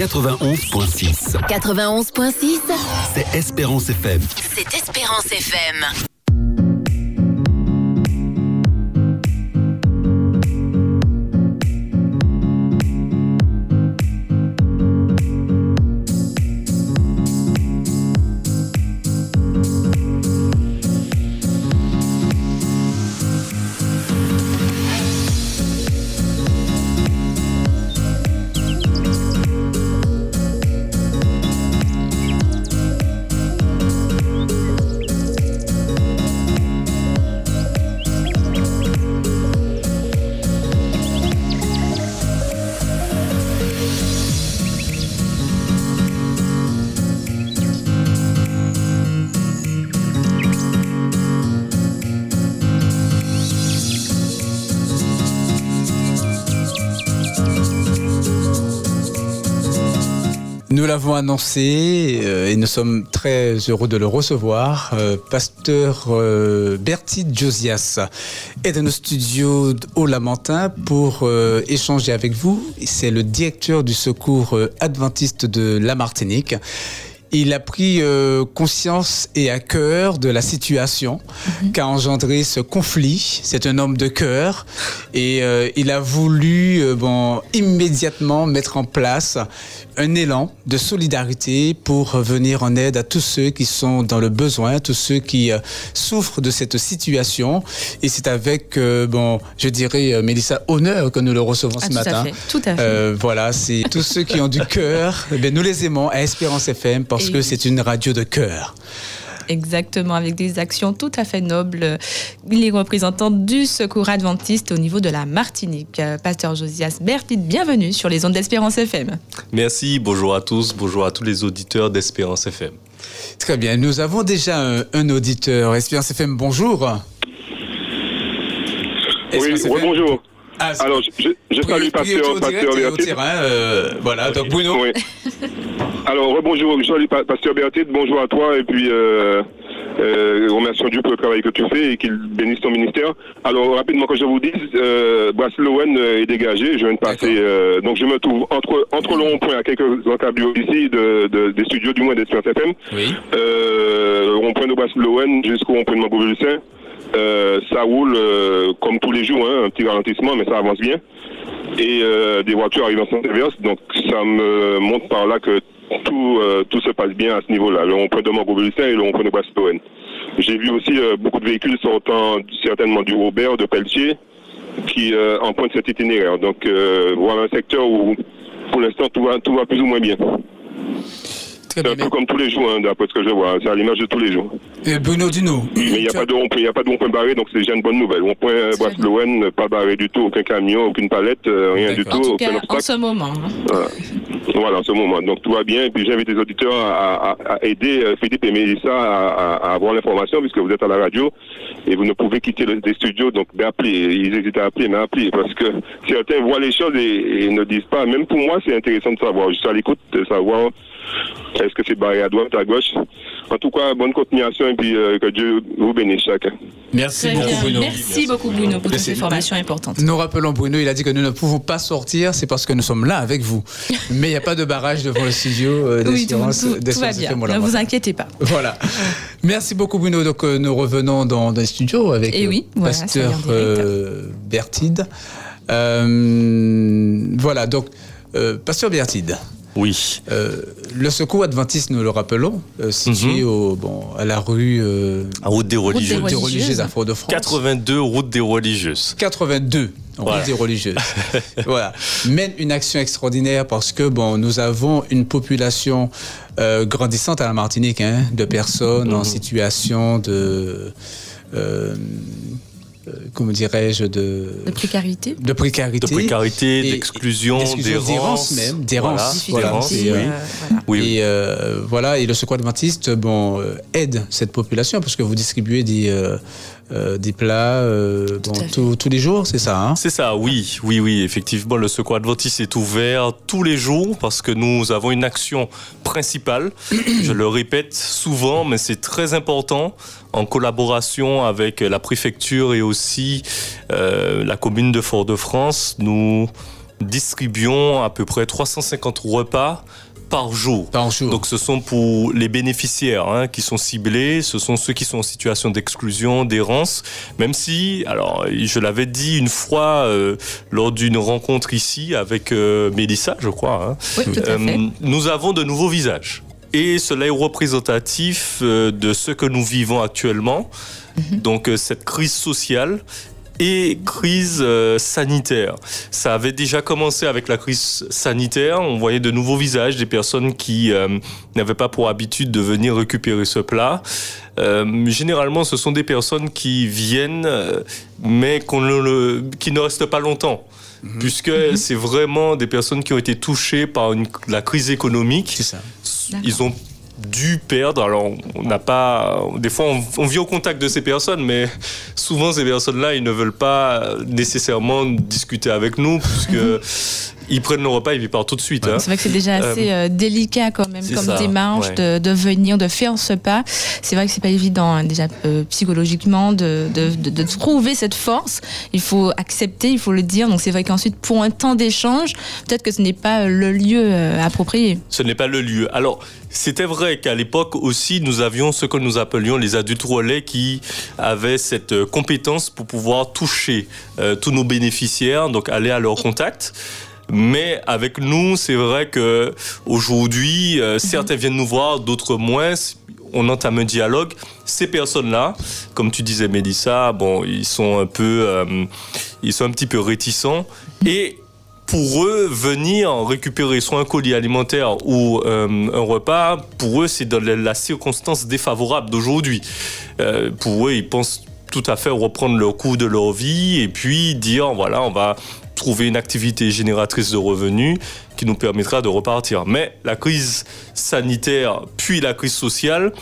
91.6. 91.6, C'est Espérance FM. c'est Espérance FM. Nous l'avons annoncé euh, et nous sommes très heureux de le recevoir. Euh, pasteur euh, Bertide Josias est dans nos studios au Lamentin pour échanger avec vous. C'est le directeur du secours adventiste de la Martinique. Il a pris euh, conscience et à cœur de la situation qu'a engendré ce conflit. C'est un homme de cœur et euh, il a voulu euh, bon, immédiatement mettre en place un élan de solidarité pour venir en aide à tous ceux qui sont dans le besoin, tous ceux qui euh, souffrent de cette situation. Et c'est avec, euh, bon, je dirais, Mélissa, honneur que nous le recevons Ah, ce tout à matin. fait, tout à fait. Voilà, c'est tous ceux qui ont du cœur. eh bien, nous les aimons à Espérance FM parce Et que oui. c'est une radio de cœur. Exactement, avec des actions tout à fait nobles. Il est représentant du secours adventiste au niveau de la Martinique. Euh, Pasteur Josias Bertide, bienvenue sur les ondes d'Espérance FM. Merci, bonjour à tous, bonjour à tous les auditeurs d'Espérance FM. Très bien, nous avons déjà un, un auditeur. Espérance FM, bonjour. Oui, FM. bonjour. Ah, c'est- Alors, je, je, salue Pasteur, Pasteur euh, voilà, donc Bruno. Oui. Alors, bonjour, je salue Pa- Pasteur Bertide, bonjour à toi, et puis euh, euh, remercions Dieu pour le travail que tu fais et qu'il bénisse ton ministère. Alors, rapidement, que je vous dise, euh, Braslowen est dégagé, je viens de passer, euh, donc je me trouve entre, entre le rond-point à quelques encablures ici de, de- des studios, du moins d'Espérance FM, Oui. euh, le rond-point de Braslowen jusqu'au rond-point de Mambo-Lucin. Euh, ça roule euh, comme tous les jours, hein, un petit ralentissement, mais ça avance bien. Et euh, des voitures arrivent en sens inverse, donc ça me montre par là que tout, euh, tout se passe bien à ce niveau-là, le rond-point de Mambo-Lucin et le rond-point de Braslowen. J'ai vu aussi euh, beaucoup de véhicules sortant certainement du Robert, de Pelletier, qui empruntent cet itinéraire. Donc voilà un secteur où pour l'instant tout va, tout va plus ou moins bien. Très un peu comme tous les jours, hein, d'après ce que je vois. C'est à l'image de tous les jours. Euh, Bruno Duno. Mais il n'y a pas de rond-point, il y a pas de rond-point barré, donc c'est déjà une bonne nouvelle. Rond-point euh, Braslowen, pas barré du tout, aucun camion, aucune palette, euh, rien du tout, En tout aucun cas, en obstacle. ce moment. hein. Voilà. Voilà, en ce moment. Donc tout va bien. Et puis j'invite les auditeurs à, à- à aider euh, Philippe et Mélissa à, à- à avoir l'information, puisque vous êtes à la radio et vous ne pouvez quitter le, les studios, donc d'appeler. Ils hésitent à appeler, mais appeler, parce que certains voient les choses et, et ne disent pas. Même pour moi, c'est intéressant de savoir. Je suis à l'écoute de savoir est-ce que c'est barré à droite, à gauche? En tout cas, bonne continuation et puis euh, que Dieu vous bénisse chacun. Merci Très beaucoup, bien. Bruno. Merci beaucoup, Bruno, pour ces informations importantes. Nous rappelons Bruno, il a dit que nous ne pouvons pas sortir, c'est parce que nous sommes là avec vous. Mais il n'y a pas de barrage devant le studio euh, Oui, tout, d'Espérance tout- tout va bien. Ne vous inquiétez pas. Voilà. Merci beaucoup Bruno. Donc euh, nous revenons dans, dans les studios avec Et euh, voilà, Pasteur euh, Bertide. Euh, voilà, donc euh, Pasteur Bertide. Oui, euh, le secours adventiste, nous le rappelons, euh, situé Mhm. au, bon, à la rue euh, à Route des Route des Religieuses. religieuses. religieuses à Fort-de-France. 82 Route des Religieuses. 82 Voilà. route des religieuses. voilà. Mène une action extraordinaire parce que bon, nous avons une population euh, grandissante à la Martinique, hein, de personnes en Mhm. situation de euh, comment dirais-je de De précarité de précarité, De précarité, d'exclusion, d'exclusion, d'errance. même, d'errance. Voilà, oui. euh, voilà. Oui. Et euh, voilà, et le secours adventiste, bon, euh, aide cette population parce que vous distribuez des euh, des plats euh, bon, tous les jours, c'est ça, hein C'est ça, oui, oui, oui. Effectivement, le Secours Adventiste est ouvert tous les jours parce que nous avons une action principale. Je le répète souvent, mais c'est très important en collaboration avec la préfecture et aussi euh, la commune de Fort-de-France. Nous distribuons à peu près 350 repas par jour. Par jour. Donc ce sont pour les bénéficiaires hein, qui sont ciblés, ce sont ceux qui sont en situation d'exclusion, d'errance, même si, alors je l'avais dit une fois euh, lors d'une rencontre ici avec euh, Mélissa, je crois, hein, Oui, tout à euh, fait. nous avons de nouveaux visages. Et cela est représentatif euh, de ce que nous vivons actuellement, Mhm. donc cette crise sociale et crise euh, sanitaire. Ça avait déjà commencé avec la crise sanitaire. On voyait de nouveaux visages, des personnes qui euh, n'avaient pas pour habitude de venir récupérer ce plat. Euh, généralement, ce sont des personnes qui viennent, mais qu'on ne le- qui ne restent pas longtemps. Puisque c'est vraiment des personnes qui ont été touchées par une- la crise économique. C'est ça. Ils ont dû perdre. Alors, on n'a pas. Des fois, on, vit au contact de ces personnes, mais souvent, ces personnes-là, ils ne veulent pas nécessairement discuter avec nous, puisque ils prennent le repas et ils partent tout de suite. hein. C'est vrai que c'est déjà assez euh, délicat quand même comme ça, démarche ouais. de, de venir, de faire ce pas. C'est vrai que c'est pas évident hein, déjà euh, psychologiquement de, de, trouver cette force. Il faut accepter, il faut le dire. Donc c'est vrai qu'ensuite pour un temps d'échange, peut-être que ce n'est pas le lieu euh, approprié. Ce n'est pas le lieu. Alors, c'était vrai qu'à l'époque aussi, nous avions ce que nous appelions les adultes relais qui avaient cette euh, compétence pour pouvoir toucher euh, tous nos bénéficiaires, donc aller à leur contact. Mais avec nous, c'est vrai que aujourd'hui, euh, certains viennent nous voir, d'autres moins. On entame un dialogue. Ces personnes-là, comme tu disais, Mélissa, bon, ils sont un peu, euh, ils sont un petit peu réticents et pour eux, venir récupérer soit un colis alimentaire ou euh, un repas, pour eux, c'est dans la, circonstance défavorable d'aujourd'hui. Euh, pour eux, ils pensent tout à fait reprendre le cours de leur vie et puis dire, voilà, on va trouver une activité génératrice de revenus qui nous permettra de repartir. Mais la crise sanitaire, puis la crise sociale,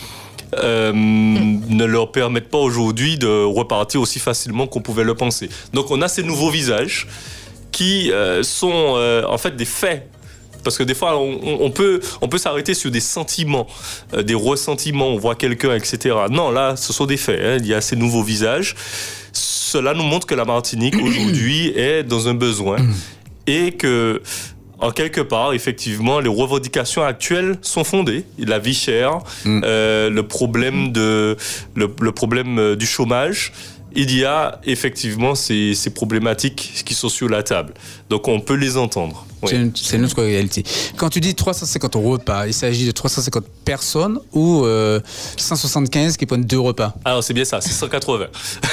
euh, ne leur permettent pas aujourd'hui de repartir aussi facilement qu'on pouvait le penser. Donc on a ces nouveaux visages qui euh, sont euh, en fait des faits. Parce que des fois, on, peut, on peut s'arrêter sur des sentiments, des ressentiments, on voit quelqu'un, etc. Non, là, ce sont des faits. hein. Il y a ces nouveaux visages. Cela nous montre que la Martinique, aujourd'hui, est dans un besoin et que, en quelque part, effectivement, les revendications actuelles sont fondées. La vie chère, euh, le problème, de, le, le problème euh, du chômage. Il y a effectivement ces, ces problématiques qui sont sur la table. Donc on peut les entendre. Oui. C'est une- C'est notre réalité. Quand tu dis 350 repas, il s'agit de 350 personnes ou euh, 175 qui prennent deux repas? Alors c'est bien ça, c'est 180.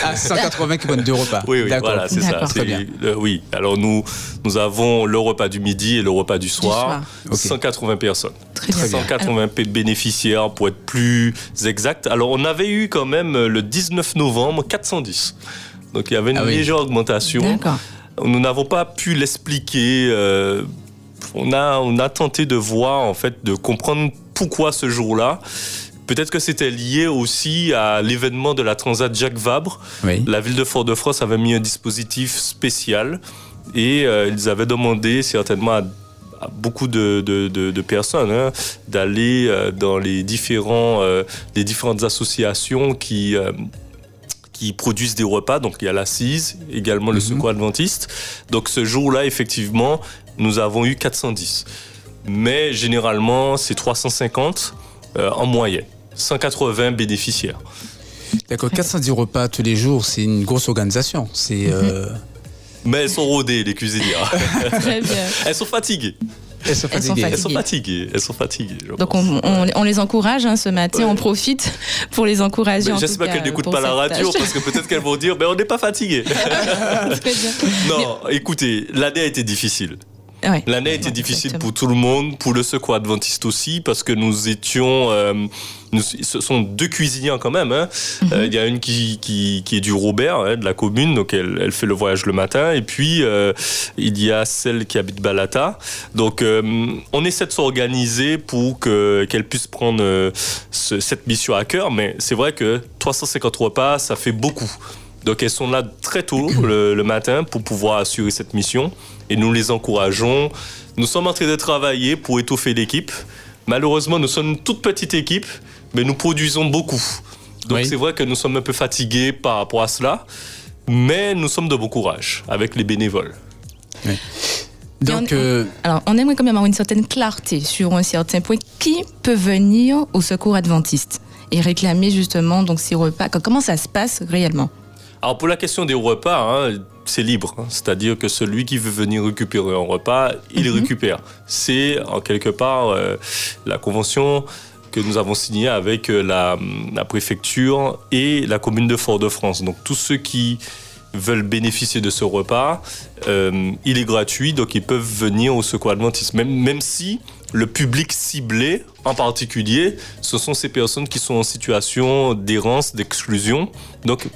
Ah, 180 qui prennent deux repas. Oui, oui, D'accord. voilà, c'est ça. Très bien. euh, oui, alors nous, nous avons le repas du midi et le repas du soir. soir. Ok. 180 personnes. Très bien. 180 p- bénéficiaires pour être plus exact. Alors on avait eu quand même euh, le 19 novembre 410. Donc il y avait une Ah oui. légère augmentation. D'accord. Nous n'avons pas pu l'expliquer. euh, on, a, on a tenté de voir, en fait, de comprendre pourquoi ce jour-là. Peut-être que c'était lié aussi à l'événement de la Transat Jacques Vabre. Oui. La ville de Fort-de-France avait mis un dispositif spécial et euh, ils avaient demandé certainement à, à beaucoup de, de- de- de personnes hein, d'aller euh, dans les, différents, euh, les différentes associations qui, qui produisent des repas. Donc il y a l'Assise, également le Secours Adventiste. Donc ce jour-là, effectivement, nous avons eu 410. Mais généralement, c'est 350 euh, en moyenne. 180 bénéficiaires. D'accord, 410 repas tous les jours, c'est une grosse organisation. C'est. euh, Mais elles sont rodées, les cuisinières. Très bien. elles sont fatiguées. Elles sont fatiguées. Elles sont fatiguées. Elles sont fatiguées. je Donc pense. on, on- on les encourage hein, ce matin, Ouais. on profite pour les encourager. Mais en tout J'espère qu'elles n'écoutent pas la radio tâche. parce que peut-être qu'elles vont dire mais on n'est pas fatigué. Non, écoutez, l'année a été difficile. Ouais. L'année a été difficile Exactement. pour tout le monde, pour le secours adventiste aussi, parce que nous étions. euh, nous- ce sont deux cuisinières quand même. hein. Euh, Il y a une qui, qui, qui est du Robert, hein, de la commune, donc elle, elle fait le voyage le matin. Et puis, euh, il y a celle qui habite Balata. Donc, on essaie de s'organiser pour que- qu'elle puisse prendre ce- cette mission à cœur. Mais c'est vrai que 350 repas, ça fait beaucoup. Donc elles sont là très tôt le, le matin pour pouvoir assurer cette mission et nous les encourageons. Nous sommes en train de travailler pour étoffer l'équipe. Malheureusement, nous sommes une toute petite équipe, mais nous produisons beaucoup. Donc Oui. c'est vrai que nous sommes un peu fatigués par rapport à cela, mais nous sommes de bon courage avec les bénévoles. Donc, on, euh, alors, on aimerait quand même avoir une certaine clarté sur un certain point. Qui peut venir au secours adventiste et réclamer justement donc ces repas? Comment ça se passe réellement? Alors pour la question des repas, hein, c'est libre. hein. C'est-à-dire que celui qui veut venir récupérer un repas, il Mhm. récupère. C'est en quelque part euh, la convention que nous avons signée avec euh, la, la préfecture et la commune de Fort-de-France. Donc tous ceux qui veulent bénéficier de ce repas, euh, il est gratuit, donc ils peuvent venir au secours adventiste. Même, même si le public ciblé, en particulier, ce sont ces personnes qui sont en situation d'errance, d'exclusion. Donc,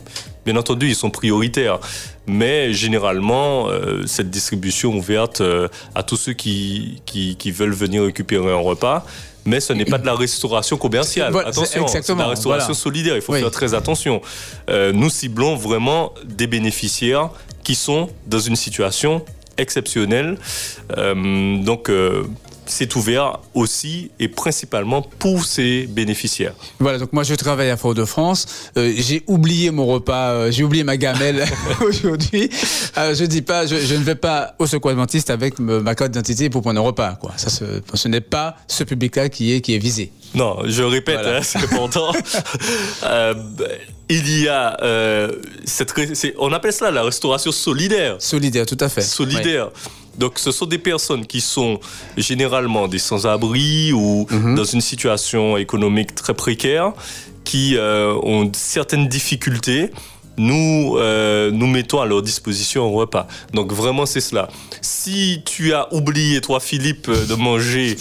bien entendu, ils sont prioritaires. Mais généralement, euh, cette distribution ouverte euh, à tous ceux qui, qui, qui veulent venir récupérer un repas. Mais ce n'est pas de la restauration commerciale. Voilà, Attention, c'est de la restauration voilà. solidaire. Il faut Oui. faire très attention. Euh, nous ciblons vraiment des bénéficiaires qui sont dans une situation exceptionnelle. Donc, c'est ouvert aussi et principalement pour ces bénéficiaires. Voilà, donc moi je travaille à Fort-de-France. Euh, j'ai oublié mon repas, euh, j'ai oublié ma gamelle aujourd'hui. Euh, je dis pas, je, je ne vais pas au secours adventiste avec me- ma carte d'identité pour prendre un repas. Quoi. Ça, ce, ce n'est pas ce public-là qui est, qui est visé. Non, je répète, Voilà. hein, c'est important. Euh, il y a euh, cette, on appelle cela la restauration solidaire. Solidaire, tout à fait. solidaires. Donc, ce sont des personnes qui sont généralement des sans-abri ou dans une situation économique très précaire, qui euh, ont certaines difficultés. Nous, euh, nous mettons à leur disposition un repas. Donc vraiment, c'est cela. Si tu as oublié, toi, Philippe, euh, de manger,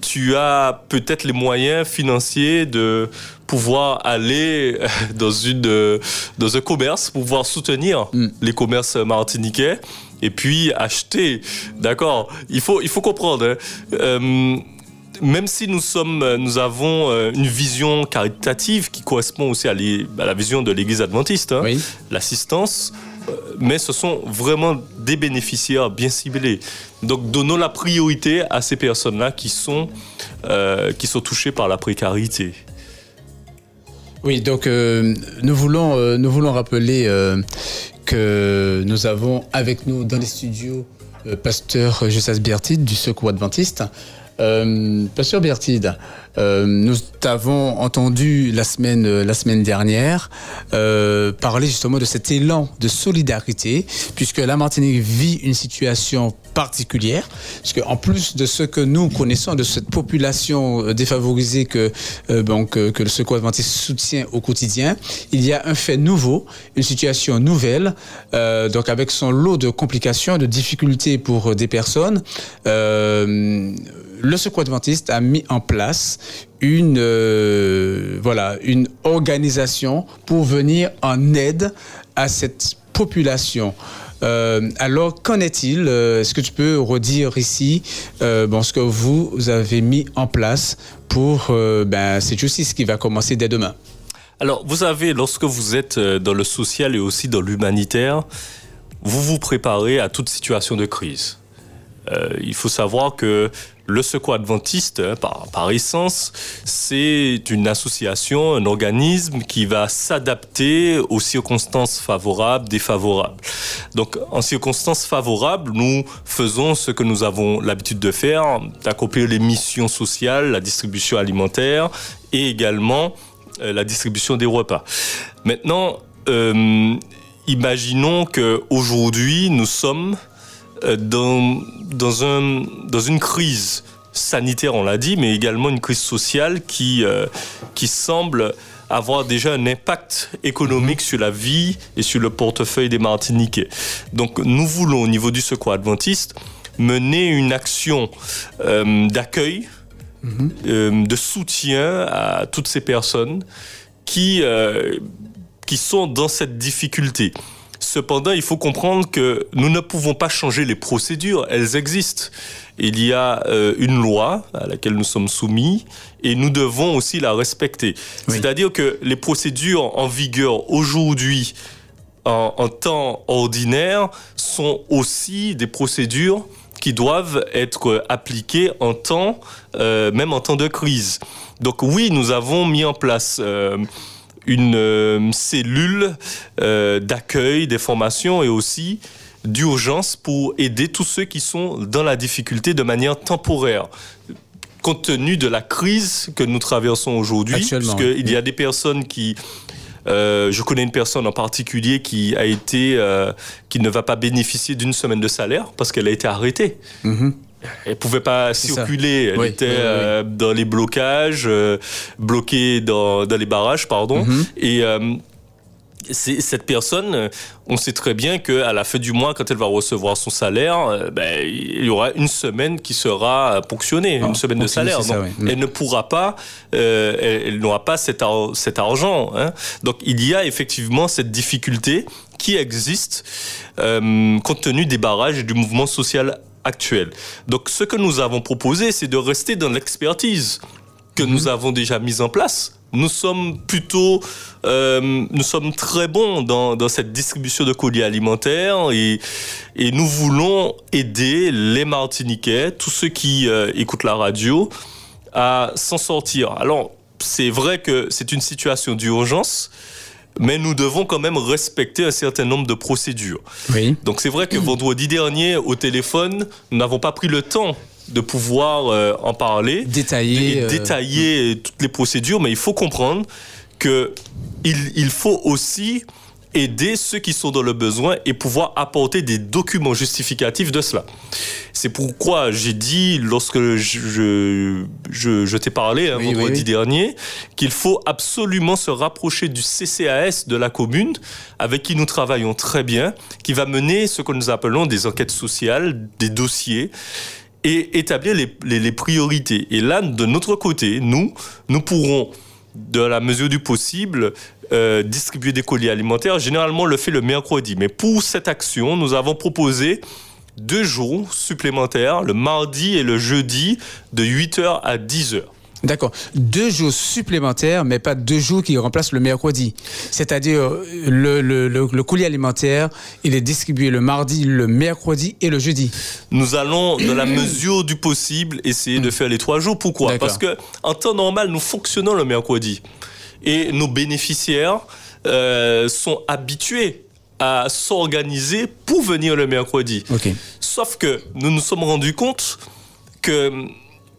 tu as peut-être les moyens financiers de pouvoir aller dans, une, dans un commerce, pouvoir soutenir Mm. les commerces martiniquais et puis acheter. D'accord il faut, il faut comprendre. hein. Euh, même si nous sommes, euh, nous avons euh, une vision caritative qui correspond aussi à, la vision de l'Église adventiste, hein, Oui. l'assistance, mais ce sont vraiment des bénéficiaires bien ciblés. Donc donnons la priorité à ces personnes-là qui sont, euh, qui sont touchées par la précarité. Oui, donc euh, nous, voulons, euh, nous voulons rappeler que nous avons avec nous dans les studios euh, Pasteur Josas Bertide du Secours Adventiste. Euh, Pasteur Bertide, euh, nous t'avons entendu la semaine, euh, la semaine dernière euh, parler justement de cet élan de solidarité, puisque la Martinique vit une situation particulière, puisque en plus de ce que nous connaissons de cette population euh, défavorisée que, euh, bon, que, le Secours Adventiste soutient au quotidien, il y a un fait nouveau, une situation nouvelle, euh, donc avec son lot de complications, de difficultés pour des personnes. Le Secours Adventiste a mis en place une, euh, voilà, une organisation pour venir en aide à cette population. Euh, alors, qu'en est-il Euh, Est-ce que tu peux redire ici ce que vous avez mis en place pour ben, cette justice qui va commencer dès demain? Alors, vous savez, lorsque vous êtes dans le social et aussi dans l'humanitaire, vous vous préparez à toute situation de crise. Il faut savoir que le Secours Adventiste, hein, par, essence, c'est une association, un organisme qui va s'adapter aux circonstances favorables, défavorables. Donc, en circonstances favorables, nous faisons ce que nous avons l'habitude de faire, d'accomplir les missions sociales, la distribution alimentaire et également euh, la distribution des repas. Maintenant, euh, imaginons que aujourd'hui nous sommes dans, dans, un, dans une crise sanitaire, on l'a dit, mais également une crise sociale qui, euh, qui semble avoir déjà un impact économique sur la vie et sur le portefeuille des Martiniquais. Donc nous voulons, au niveau du Secours Adventiste, mener une action euh, d'accueil, euh, de soutien à toutes ces personnes qui, euh, qui sont dans cette difficulté. Cependant, il faut comprendre que nous ne pouvons pas changer les procédures, elles existent. Il y a euh, une loi à laquelle nous sommes soumis et nous devons aussi la respecter. Oui. C'est-à-dire que les procédures en vigueur aujourd'hui, en, en temps ordinaire, sont aussi des procédures qui doivent être appliquées en temps, euh, même en temps de crise. Donc oui, nous avons mis en place euh, une euh, cellule euh, d'accueil des formations et aussi d'urgence pour aider tous ceux qui sont dans la difficulté de manière temporaire compte tenu de la crise que nous traversons aujourd'hui, puisqu'il y a des personnes qui euh, je connais une personne en particulier qui a été, euh, qui ne va pas bénéficier d'une semaine de salaire parce qu'elle a été arrêtée. Mm-hmm. Elle pouvait pas circuler. Elle était euh, dans les blocages, bloquée dans, dans, les barrages, pardon. Mm-hmm. Et cette personne, euh, on sait très bien qu'à la fin du mois, quand elle va recevoir son salaire, euh, ben, il y aura une semaine qui sera ponctionnée, une ah, semaine de salaire. Elle ne pourra pas, euh, elle, n'aura pas cet, cet argent. Hein. Donc il y a effectivement cette difficulté qui existe compte tenu des barrages et du mouvement social Donc ce que nous avons proposé, c'est de rester dans l'expertise que nous mhm. avons déjà mise en place nous sommes plutôt, euh, nous sommes très bons dans, dans, cette distribution de colis alimentaires et, et, nous voulons aider les Martiniquais, tous ceux qui euh, écoutent la radio, à s'en sortir. Alors, c'est vrai que c'est une situation d'urgence, mais nous devons quand même respecter un certain nombre de procédures. Oui. Donc c'est vrai que vendredi dernier, au téléphone, nous n'avons pas pris le temps de pouvoir euh, en parler, détailler, euh, détailler toutes les procédures, mais il faut comprendre que il, faut aussi aider ceux qui sont dans le besoin et pouvoir apporter des documents justificatifs de cela. C'est pourquoi j'ai dit, lorsque je, je, t'ai parlé hein, vendredi dernier, qu'il faut absolument se rapprocher du CCAS de la commune, avec qui nous travaillons très bien, qui va mener ce que nous appelons des enquêtes sociales, des dossiers, et établir les, priorités. Et là, de notre côté, nous, nous pourrons, de la mesure du possible, euh, distribuer des colis alimentaires. Généralement, on le fait le mercredi. Mais pour cette action, nous avons proposé deux jours supplémentaires, le mardi et le jeudi, de 8h à 10h. D'accord. Deux jours supplémentaires, mais pas deux jours qui remplacent le mercredi. C'est-à-dire, le, le, le, colis alimentaire, il est distribué le mardi, le mercredi et le jeudi. Nous allons, dans la mesure du possible, essayer de faire les trois jours. Pourquoi? Parce que en temps normal, nous fonctionnons le mercredi. Et nos bénéficiaires euh, sont habitués à s'organiser pour venir le mercredi. Sauf que nous nous sommes rendus compte que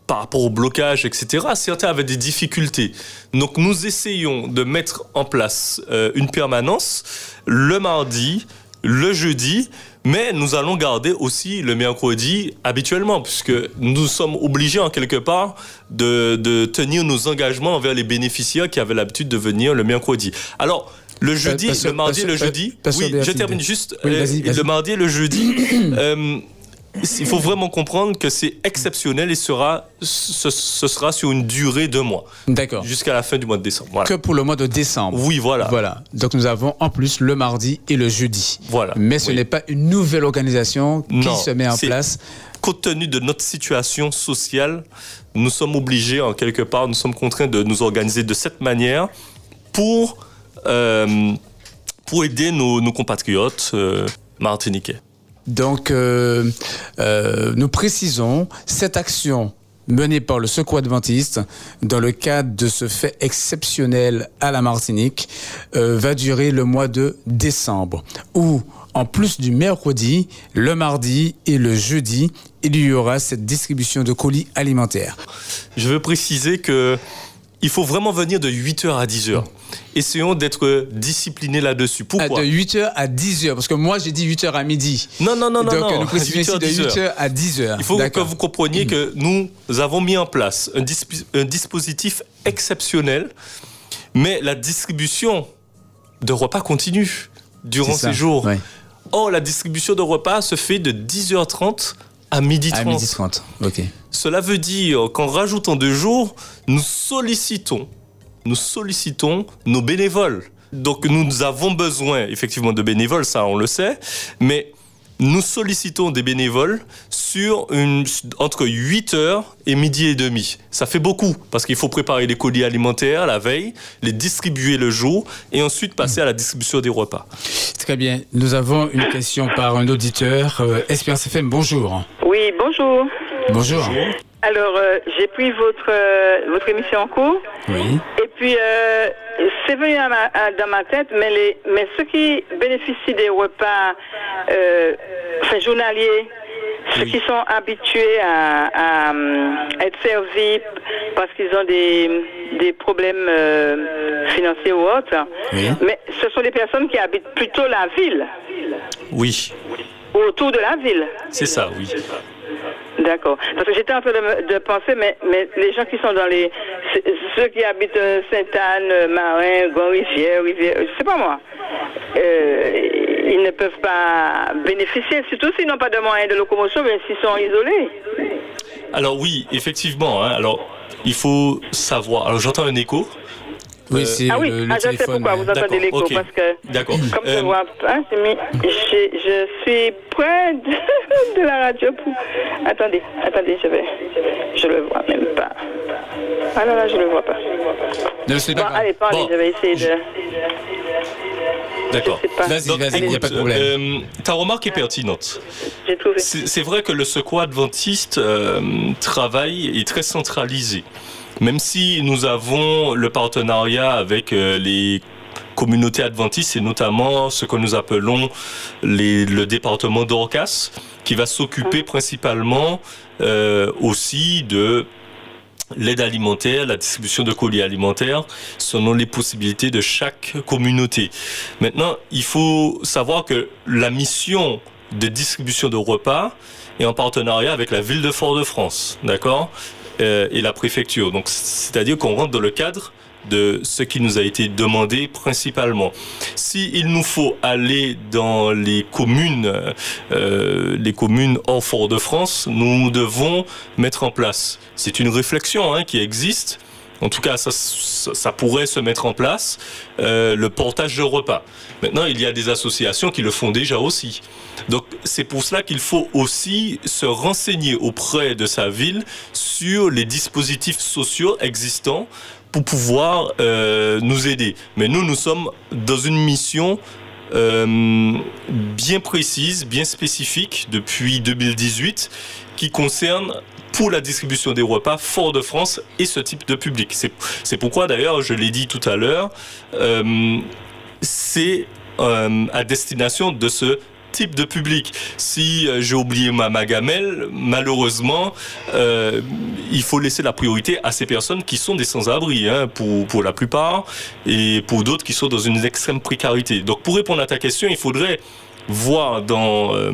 par rapport au blocage, etc., certains avaient des difficultés. Donc nous essayons de mettre en place euh, une permanence le mardi, le jeudi, mais nous allons garder aussi le mercredi habituellement, puisque nous sommes obligés en quelque part de, de tenir nos engagements envers les bénéficiaires qui avaient l'habitude de venir le mercredi. Alors, le jeudi, le mardi et le jeudi. Oui, je termine juste. Euh, le mardi et le jeudi. euh, il faut vraiment comprendre que c'est exceptionnel et sera, ce, sera sur une durée de mois. D'accord. Jusqu'à la fin du mois de décembre. Que pour le mois de décembre. Oui, voilà. Voilà. Donc nous avons en plus le mardi et le jeudi. Voilà. Mais ce n'est pas une nouvelle organisation qui se met en place. Compte tenu de notre situation sociale, nous sommes obligés, en quelque part, nous sommes contraints de nous organiser de cette manière pour, euh, pour aider nos, compatriotes euh, martiniquais. Donc, euh, euh, nous précisons cette action menée par le Secours adventiste dans le cadre de ce fait exceptionnel à la Martinique euh, va durer le mois de décembre où en plus du mercredi, le mardi et le jeudi, il y aura cette distribution de colis alimentaires. Je veux préciser que il faut vraiment venir de 8h à 10h. Essayons d'être disciplinés là-dessus. Pourquoi ah, De 8h à 10h, parce que moi j'ai dit 8h à midi. Non, non, non, Donc, non. Donc nous précisons de 8h à 10h. Il faut que vous compreniez que nous avons mis en place un, un dispositif exceptionnel, mais la distribution de repas continue durant ces jours. Or, la distribution de repas se fait de 10h30 à midi 30. À midi 30, ok. Cela veut dire qu'en rajoutant deux jours, nous sollicitons, nous sollicitons nos bénévoles. Donc nous avons besoin effectivement de bénévoles, ça on le sait, mais nous sollicitons des bénévoles sur une, entre 8h et midi et demi. Ça fait beaucoup parce qu'il faut préparer les colis alimentaires la veille, les distribuer le jour et ensuite passer à la distribution des repas. Très bien. Nous avons une question par un auditeur. Euh, Espérance FM, bonjour. Oui, bonjour. Bonjour. Alors, euh, j'ai pris votre, euh, votre émission en cours. Oui. Et puis, euh, c'est venu à ma- à- dans ma tête, mais, les, mais ceux qui bénéficient des repas enfin, journaliers, ceux qui sont habitués à, à, être servis parce qu'ils ont des, des problèmes euh, financiers ou autres, Oui. mais ce sont des personnes qui habitent plutôt la ville, Oui, ou autour de la ville. c'est ça, oui. D'accord. Parce que j'étais en train de, penser, mais, mais les gens qui sont dans les. Ceux qui habitent euh, Sainte-Anne, euh, Marin, Gon-Rivière, Rivière, je sais pas moi. euh, ils ne peuvent pas bénéficier, surtout s'ils n'ont pas de moyens de locomotion, mais s'ils sont isolés. Alors oui, effectivement. hein, alors, il faut savoir. Alors, j'entends un écho. Oui, Euh, c'est ah oui, le, le ah, je sais pourquoi vous entendez l'écho, parce que. D'accord. Comme je Euh, vois mis- j'ai- je suis près de, de la radio pour. Attendez, attendez, je vais. Je le vois même pas. Ah là là, je le vois pas. Ne, c'est Bon, pas grave. allez, parlez, Bon, je vais essayer de. D'accord. Je sais. Vas-y, vas-y, il n'y a pas de problème. euh, ta remarque est pertinente. J'ai trouvé. C'est vrai que le secours adventiste euh, travail est très centralisé. Même si nous avons le partenariat avec euh, les communautés adventistes et notamment ce que nous appelons les- le département d'Orcas qui va s'occuper principalement euh, aussi de l'aide alimentaire, la distribution de colis alimentaires, selon les possibilités de chaque communauté. Maintenant, il faut savoir que la mission de distribution de repas est en partenariat avec la ville de Fort-de-France, d'accord? Euh, Et la préfecture. Donc, c'est-à-dire qu'on rentre dans le cadre de ce qui nous a été demandé principalement. Si il nous faut aller dans les communes, euh, les communes hors Fort-de-France, nous devons mettre en place. C'est une réflexion hein, qui existe. En tout cas, ça, pourrait se mettre en place, euh, le portage de repas. Maintenant, il y a des associations qui le font déjà aussi. Donc, c'est pour cela qu'il faut aussi se renseigner auprès de sa ville sur les dispositifs sociaux existants pour pouvoir euh, nous aider. Mais nous, nous sommes dans une mission euh, bien précise, bien spécifique depuis 2018 qui concerne pour la distribution des repas Fort-de-France et ce type de public. C'est pourquoi d'ailleurs, je l'ai dit tout à l'heure, euh, c'est euh, à destination de ce type de public. Si euh, j'ai oublié ma, ma gamelle, malheureusement, euh, il faut laisser la priorité à ces personnes qui sont des sans-abri, hein, pour, pour la plupart, et pour d'autres qui sont dans une extrême précarité. Donc pour répondre à ta question, il faudrait voir dans, euh,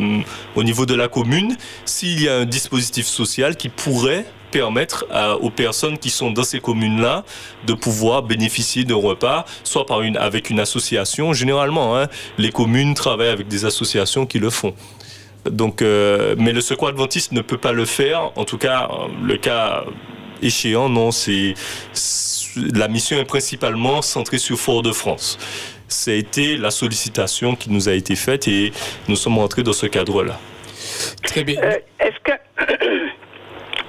au niveau de la commune s'il y a un dispositif social qui pourrait permettre aux personnes qui sont dans ces communes-là de pouvoir bénéficier de repas, soit par une, avec une association. Généralement, hein, les communes travaillent avec des associations qui le font. Donc, euh, mais le secours adventiste ne peut pas le faire. En tout cas, euh, le cas échéant, non, c'est- la mission est principalement centrée sur Fort-de-France. Été la sollicitation qui nous a été faite et nous sommes rentrés dans ce cadre-là. Très bien. Euh, Est-ce que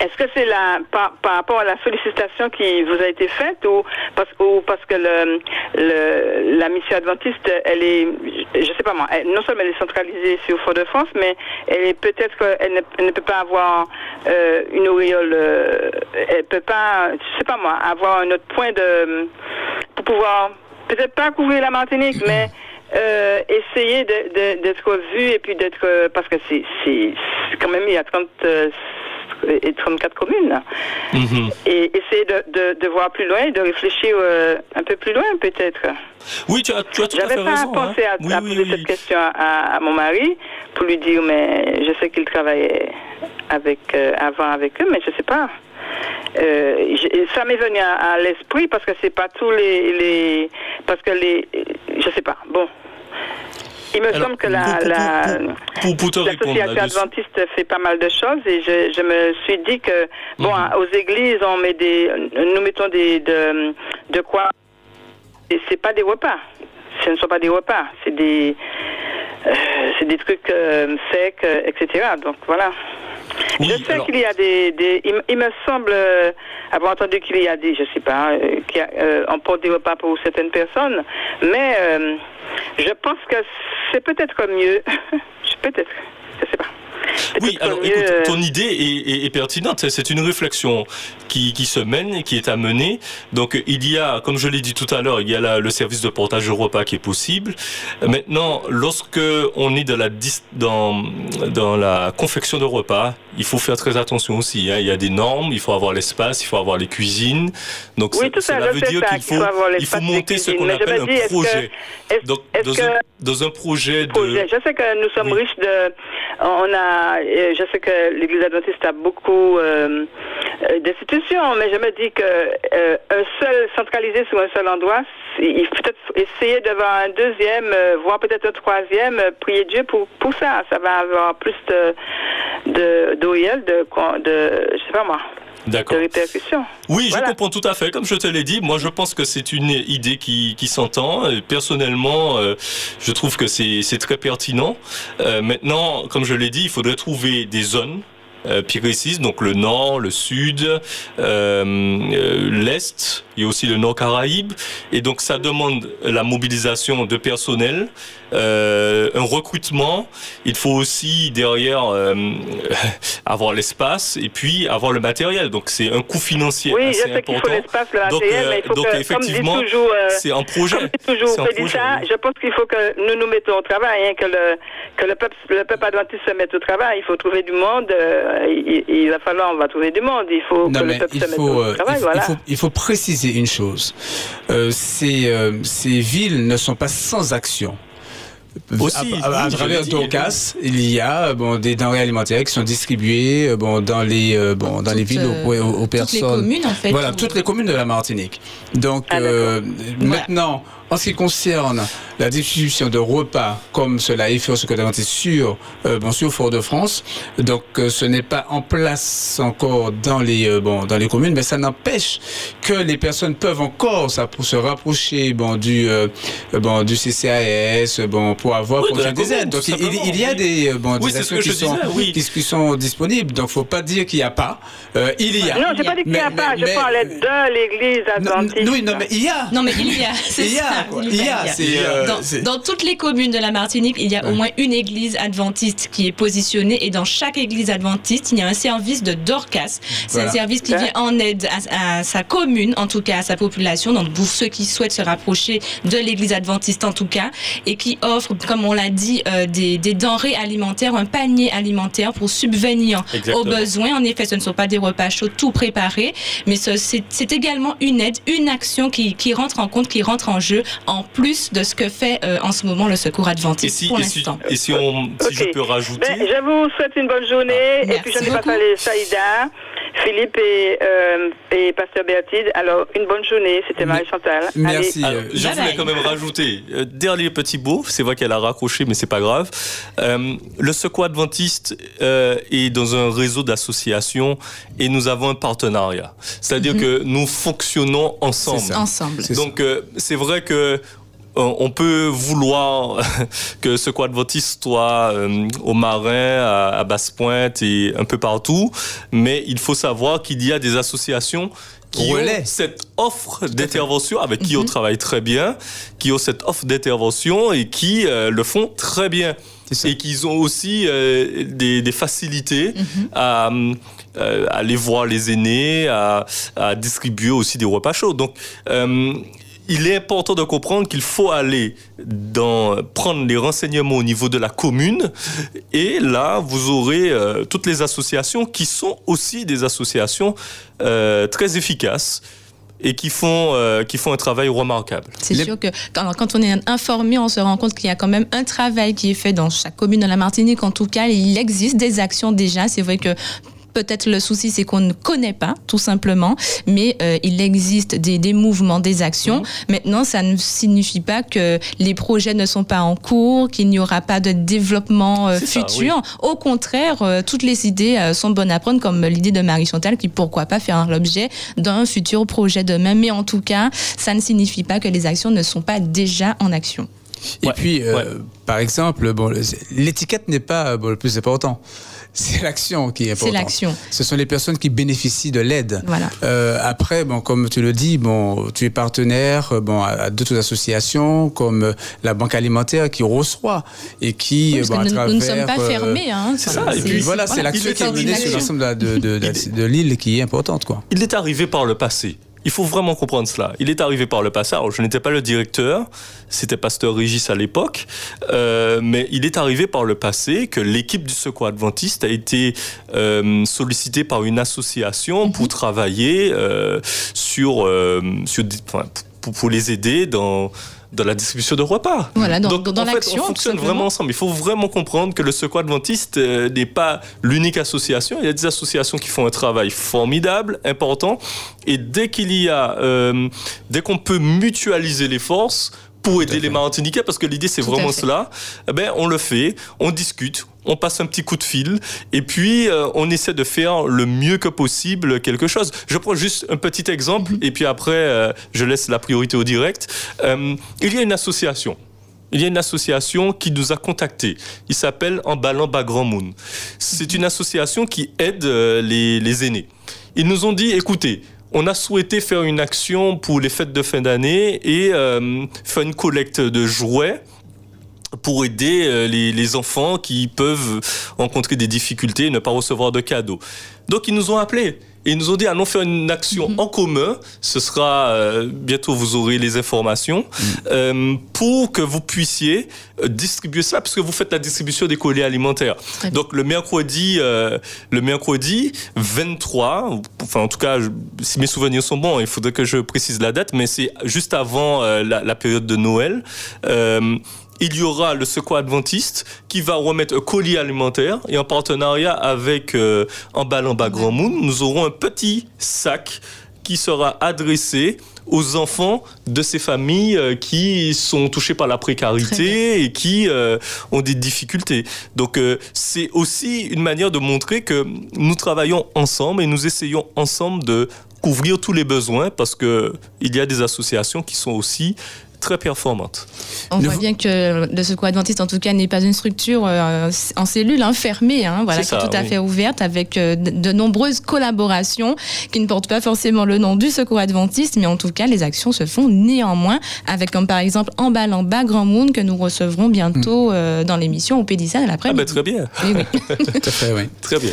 est-ce que c'est la par, par rapport à la sollicitation qui vous a été faite ou parce ou parce que le, le la mission adventiste elle est je sais pas moi elle- non seulement elle est centralisée sur Fort-de-France mais elle est peut-être qu'elle ne, elle ne peut pas avoir euh, une auréole euh, elle peut pas je sais pas moi avoir un autre point de pour pouvoir peut-être pas couvrir la Martinique mais euh, essayer de- de- d'être vu et puis d'être parce que c'est quand même il y a 30 euh, et 34 communes. Mhm. et essayer de, de, de voir plus loin et de réfléchir euh, un peu plus loin peut-être. Oui, tu as, tu as tout à J'avais fait pas raison. hein. pensé à, Oui, à oui, poser oui. cette question à, à mon mari pour lui dire mais je sais qu'il travaillait avec euh, avant avec eux mais je sais pas. Euh, ça m'est venu à, à l'esprit parce que c'est pas tous les, les parce que les je sais pas bon. Il me Alors, semble que la, pour- la, Pour, L'association adventiste fait pas mal de choses et je, je me suis dit que bon Mhm. aux églises on met des nous mettons des de, de quoi et c'est pas des repas. Ce ne sont pas des repas c'est des euh, c'est des trucs euh, secs etc donc voilà Oui, je sais alors- qu'il y a des, des il, me- il me semble euh, avoir entendu qu'il y a des je sais pas euh, qu'il y a, euh, on porte des repas pour certaines personnes mais euh, je pense que c'est peut-être mieux. Peut-être je sais pas Oui, alors écoute, ton idée est, est, pertinente. C'est une réflexion qui, qui, se mène et qui est à mener. Donc il y a, comme je l'ai dit tout à l'heure, il y a le service de portage de repas qui est possible. Maintenant, lorsque on est dans la, dans, dans la confection de repas, il faut faire très attention aussi. Hein. Il y a des normes, il faut avoir l'espace, il faut avoir les cuisines. Donc oui, ça, cela veut dire qu'il faut, il faut monter ce qu'on appelle un projet. Donc, dans, un, dans, un, projet de... Je sais que nous sommes riches de... On a, je sais que l'Église adventiste a beaucoup euh, euh, d'institutions, mais je me dis que euh, un seul centralisé sur un seul endroit, il faut peut-être essayer d'avoir un deuxième, voire peut-être un troisième, prier Dieu pour, ça. Ça va avoir plus de, de, de, de, je sais pas moi, D'accord. Oui, je comprends tout à fait. Comme je te l'ai dit, moi je pense que c'est une idée qui, qui s'entend. Personnellement, euh, je trouve que c'est très pertinent. Euh, maintenant, comme je l'ai dit, il faudrait trouver des zones euh, précises, donc le nord, le sud, l'est, il y a aussi le Nord Caraïbe, et donc ça demande la mobilisation de personnel, euh, un recrutement. Il faut aussi derrière euh, avoir l'espace et puis avoir le matériel. Donc c'est un coût financier oui, assez je sais important. Faut l'espace, le matériel, donc, mais il faut donc que, effectivement, euh, c'est un projet. Comme toujours, projet, ça, oui. je pense qu'il faut que nous nous mettons au travail, hein, que le que le peuple le peuple adventiste se mette au travail. Il faut trouver du monde. Euh, il, il, va falloir, on va trouver du monde. Il faut non, que le peuple se mette au travail. Il faut, voilà. il faut, il faut préciser une chose. Euh, ces, euh, ces villes ne sont pas sans action. Aussi, à, à, à travers Docas, il y a bon des denrées alimentaires qui sont distribuées euh, bon dans les euh, bon dans toutes, les villes aux, aux, aux personnes. Toutes les communes en fait. Voilà, toutes les communes de la Martinique. Donc ah, euh, maintenant, en ce qui concerne la distribution de repas, comme cela est fait au Secrétaire sur, euh, bon, sur Fort-de-France, donc euh, ce n'est pas en place encore dans les, euh, bon, dans les communes, mais ça n'empêche que les personnes peuvent encore ça, pour se rapprocher bon, du, bon, du CCAS bon, pour avoir oui, des aides. Donc il, il, y a des, bon, oui, des actions qui, disais, sont, oui. qui, sont disponibles, donc faut pas dire qu'il n'y a pas. il y a. Non, j'ai pas dit qu'il n'y a mais, pas, je mais, parlais de l'église adventiste. Oui, non, mais il y a. Non, mais il y a. Il y a. Quoi. Il y a. Euh, dans, dans, toutes les communes de la Martinique, il y a ouais. au moins une église adventiste qui est positionnée et dans chaque église adventiste, il y a un service de Dorcas. C'est voilà. un service qui vient en aide à, à, sa commune, en tout cas à sa population, donc pour ceux qui souhaitent se rapprocher de l'église adventiste en tout cas, et qui offre, comme on l'a dit, euh, des, des, denrées alimentaires, un panier alimentaire pour subvenir Exactement. aux besoins. En effet, ce ne sont pas des repas chauds tout préparés, mais c'est également une aide, une action qui, qui rentre en compte, qui rentre en jeu, en plus de ce que fait euh, en ce moment le secours adventiste et si, pour et si, l'instant. et si, on, si okay. je peux rajouter... Ben, je vous souhaite une bonne journée ah, et puis je ne vais pas parler Saïda, Philippe et, euh, et Pasteur Bertide. Alors, une bonne journée. C'était Marie-Chantal. Merci. Alors, je bye voulais bye. quand même rajouter, euh, dernier petit mot, c'est vrai qu'elle a raccroché, mais c'est pas grave. Euh, le secours adventiste euh, est dans un réseau d'associations et nous avons un partenariat. C'est-à-dire Mhm. mm -hmm. que nous fonctionnons ensemble. Ensemble. Donc, euh, c'est vrai que on peut vouloir que ce quad adventiste soit euh, au Marin, à, à Basse-Pointe et un peu partout, mais il faut savoir qu'il y a des associations qui Relais. ont cette offre d'intervention avec qui mm -hmm. on travaille très bien, qui ont cette offre d'intervention et qui euh, le font très bien. Et qui ont aussi euh, des, des, facilités mm -hmm. à, euh, à aller voir les aînés, à, à, distribuer aussi des repas chauds. Donc, euh, il est important de comprendre qu'il faut aller dans, prendre les renseignements au niveau de la commune et là, vous aurez euh, toutes les associations qui sont aussi des associations euh, très efficaces et qui font, euh, qui font un travail remarquable. C'est les... sûr que quand, quand, on est informé, on se rend compte qu'il y a quand même un travail qui est fait dans chaque commune de la Martinique. En tout cas, il existe des actions déjà. C'est vrai que peut-être le souci, c'est qu'on ne connaît pas, tout simplement, mais euh, il existe des, des, mouvements, des actions. Mmh. Maintenant, ça ne signifie pas que les projets ne sont pas en cours, qu'il n'y aura pas de développement euh, futur. Ça, oui. Au contraire, euh, toutes les idées sont bonnes à prendre, comme l'idée de Marie Chantal, qui pourquoi pas faire l'objet d'un futur projet demain. Mais en tout cas, ça ne signifie pas que les actions ne sont pas déjà en action. Et ouais. puis, ouais. par exemple, bon, l'étiquette n'est pas bon, le plus important c'est l'action qui est importante. C'est l'action. Ce sont les personnes qui bénéficient de l'aide. Voilà. Euh, après, bon, comme tu le dis, bon, tu es partenaire euh, bon, à d'autres associations comme euh, la Banque alimentaire qui reçoit et qui, Oui, parce bon, que à nous, travers, nous ne sommes pas euh, fermés. Hein, c'est ça, et puis voilà, c'est l'action qui est menée sur l'ensemble de, de, de, de- de l'île qui est importante, quoi. Il est arrivé par le passé. Il faut vraiment comprendre cela. Il est arrivé par le passé. Alors, je n'étais pas le directeur, c'était Pasteur Régis à l'époque, euh, mais il est arrivé par le passé que l'équipe du Secours Adventiste a été euh, sollicitée par une association pour travailler euh, sur, sur enfin, pour, pour les aider dans dans la distribution de repas. Voilà, dans- Donc, dans en fait, on fonctionne vraiment ensemble. Il faut vraiment comprendre que le Secours Adventiste euh, n'est pas l'unique association. Il y a des associations qui font un travail formidable, important. Et dès qu'il y a, euh, dès qu'on peut mutualiser les forces pour aider les Martiniquais, parce que l'idée c'est vraiment cela, eh ben, on le fait, on discute, on passe un petit coup de fil, et puis euh, on essaie de faire le mieux que possible quelque chose. Je prends juste un petit exemple, Mhm. et puis après euh, je laisse la priorité au direct. Euh, il y a une association. Il y a une association qui nous a contactés. Il s'appelle Emballant Grand Moon. C'est une association qui aide euh, les, les aînés. Ils nous ont dit, écoutez, on a souhaité faire une action pour les fêtes de fin d'année et euh, faire une collecte de jouets pour aider euh, les, les enfants qui peuvent rencontrer des difficultés et ne pas recevoir de cadeaux. Donc ils nous ont appelés. Et ils nous ont dit allons faire une action en commun. Ce sera euh, bientôt vous aurez les informations euh, pour que vous puissiez euh, distribuer ça parce que vous faites la distribution des colis alimentaires. Très. Donc le mercredi, euh, le mercredi 23, ou- enfin en tout cas je- si mes souvenirs sont bons, il faudrait que je précise la date, mais c'est juste avant euh, la, la période de Noël. Il y aura le Secours Adventiste qui va remettre un colis alimentaire et en partenariat avec euh, Emballant Bas Grand Moon, nous aurons un petit sac qui sera adressé aux enfants de ces familles euh, qui sont touchées par la précarité et qui euh, ont des difficultés. Donc euh, c'est aussi une manière de montrer que nous travaillons ensemble et nous essayons ensemble de couvrir tous les besoins parce que il y a des associations qui sont aussi très performantes. On Ne voit vous- bien que le Secours Adventiste, en tout cas, n'est pas une structure euh, en cellule hein, fermée, hein, voilà, est ça, tout à fait ouverte avec euh, de, nombreuses collaborations qui ne portent pas forcément le nom du Secours Adventiste, mais en tout cas, les actions se font néanmoins avec, comme par exemple, Emballant Bas Grand Moon que nous recevrons bientôt euh, dans l'émission au Pédissa à Ah l'après-midi. ben très bien, Oui, oui. Tout à fait, oui. très bien.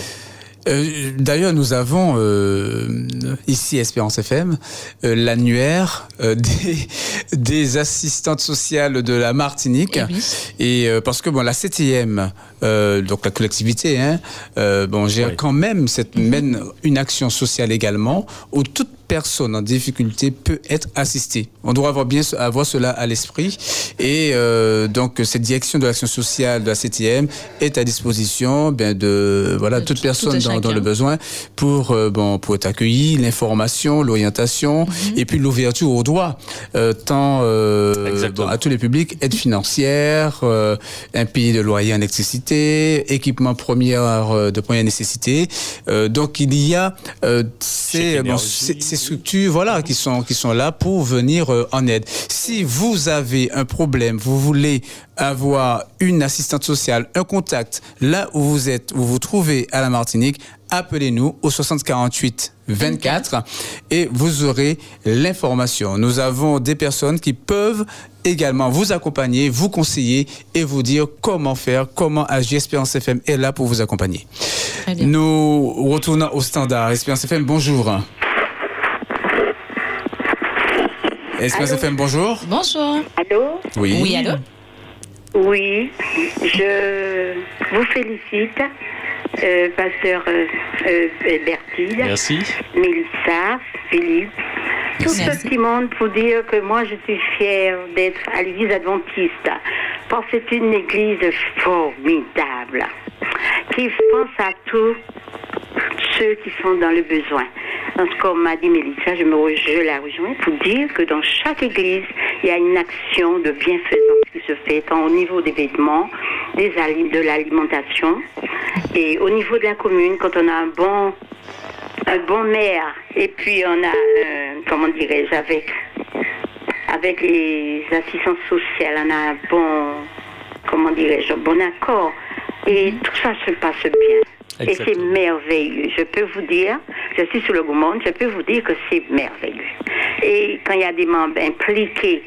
Euh, D'ailleurs, nous avons euh, ici Espérance FM euh, l'annuaire euh, des, des assistantes sociales de la Martinique. Eh oui. Et euh, parce que bon, la CTM, euh, donc la collectivité, hein, euh, bon, gère Oui. quand même cette mène une action sociale également où toute personne en difficulté peut être assistée. On doit avoir bien avoir cela à l'esprit. Et euh, donc cette direction de l'action sociale de la CTM est à disposition ben, de voilà De toute tout- personne tout dans, le besoin pour euh, bon pour être accueilli, l'information, l'orientation Mhm. et puis l'ouverture aux droits euh, tant euh, Exactement. bon, à tous les publics, aide financière, euh, un pays de loyer en électricité, équipement première euh, de première nécessité. Euh, donc il y a euh, ces, bon, ces structures voilà qui sont qui sont là pour venir euh, en aide. Si vous avez un problème, vous voulez avoir une assistante sociale, un contact là où vous êtes, où vous vous trouvez à la Martinique, appelez-nous au 6048 24 et vous aurez l'information. Nous avons des personnes qui peuvent également vous accompagner, vous conseiller et vous dire comment faire, comment agir. Espérance FM est là pour vous accompagner. Nous retournons au standard. Espérance FM, bonjour. Espérance FM, bonjour. Bonjour. Allô Oui. Oui, allô Oui, je vous félicite, euh, pasteur euh, euh, Bertille, Merci. Mélissa, Philippe, tout Merci. ce petit monde pour dire que moi je suis fière d'être à l'église adventiste, parce que c'est une église formidable, qui pense à tous ceux qui sont dans le besoin. Donc, comme m'a dit Mélissa, je, me, la rejoins pour dire que dans chaque église, il y a une action de bienfaisance qui se fait, tant au niveau des vêtements, des de l'alimentation, et au niveau de la commune, quand on a un bon, un bon maire, et puis on a, euh, comment dirais-je, avec, avec les assistants sociales, on a un bon, comment dirais-je, un bon accord, et tout ça se passe bien. Et c'est merveilleux. Je peux vous dire, je suis sur le monde, je peux vous dire que c'est merveilleux. Et quand il y a des membres impliqués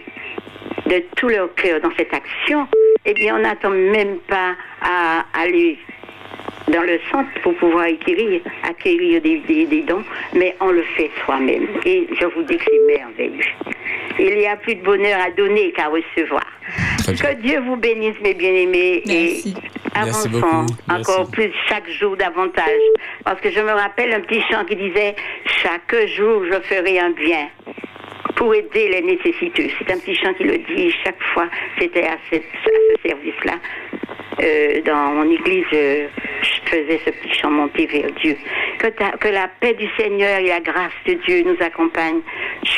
de tout leur cœur dans cette action, eh bien, on n'attend même pas à aller dans le centre pour pouvoir acquérir, acquérir des, des, des dons, mais on le fait soi-même. Et je vous dis que c'est merveilleux. Il y a plus de bonheur à donner qu'à recevoir. Que Dieu vous bénisse, mes bien-aimés, et avançons encore Merci. plus chaque jour davantage. Parce que je me rappelle un petit chant qui disait Chaque jour je ferai un bien pour aider les nécessiteux. C'est un petit chant qui le dit chaque fois. C'était à, cette- à ce service-là. Euh, dans mon église, euh, je faisais ce petit chant monté vers Dieu. Que, ta- que la paix du Seigneur et la grâce de Dieu nous accompagnent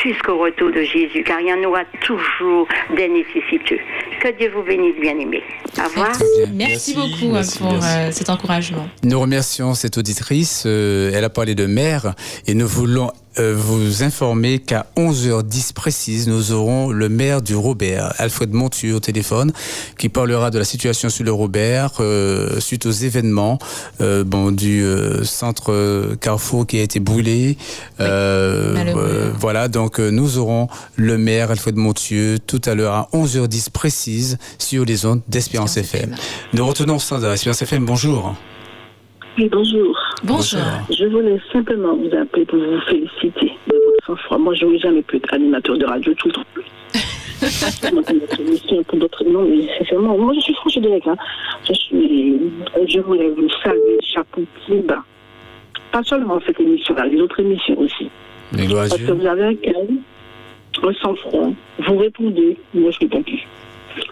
jusqu'au retour de Jésus, car il y en aura toujours des nécessiteux. Que Dieu vous bénisse, bien-aimés. Au revoir. Merci, Merci, beaucoup merci, pour merci. euh, cet encouragement. Nous remercions cette auditrice. euh, elle a parlé de mère et nous voulons vous informer qu'à 11h10 précise, nous aurons le maire du Robert, Alfred Montu, au téléphone, qui parlera de la situation sur le Robert euh, suite aux événements euh, bon, du euh, centre euh, Carrefour qui a été brûlé. Euh, euh, voilà, donc euh, nous aurons le maire Alfred Montieu tout à l'heure à 11h10 précise sur les ondes d'Espérance FM. Nous retournons au standard Espérance FM. Bonjour. Oui, bonjour. Bonjour. Je voulais simplement vous appeler pour vous féliciter de votre sang-froid. Moi, je n'aurais jamais pu être animateur de radio tout le temps. Non, mais sincèrement, moi, je suis franche et direct. Hein. Je, suis, je voulais vous saluer chapeau plus bas. Pas seulement cette émission-là, les autres émissions aussi. Mais Parce que vous avez un calme, un sang-froid. Vous répondez, moi, je ne réponds plus.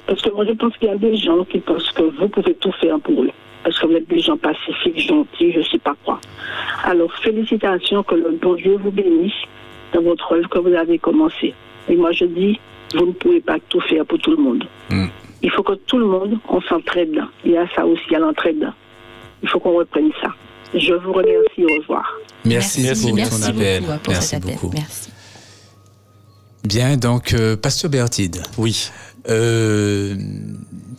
Parce que moi, je pense qu'il y a des gens qui pensent que vous pouvez tout faire pour eux. Parce que vous êtes des gens pacifiques, gentils, je ne sais pas quoi. Alors, félicitations, que le bon Dieu vous bénisse dans votre œuvre que vous avez commencé. Et moi, je dis, vous ne pouvez pas tout faire pour tout le monde. Mm. Il faut que tout le monde, on s'entraide. Il y a ça aussi, il y a l'entraide. Il faut qu'on reprenne ça. Je vous remercie, au revoir. Merci, merci, pour merci ton appel. beaucoup pour Merci cet appel. beaucoup. Merci. Bien, donc, euh, Pasteur Bertide, Oui. euh,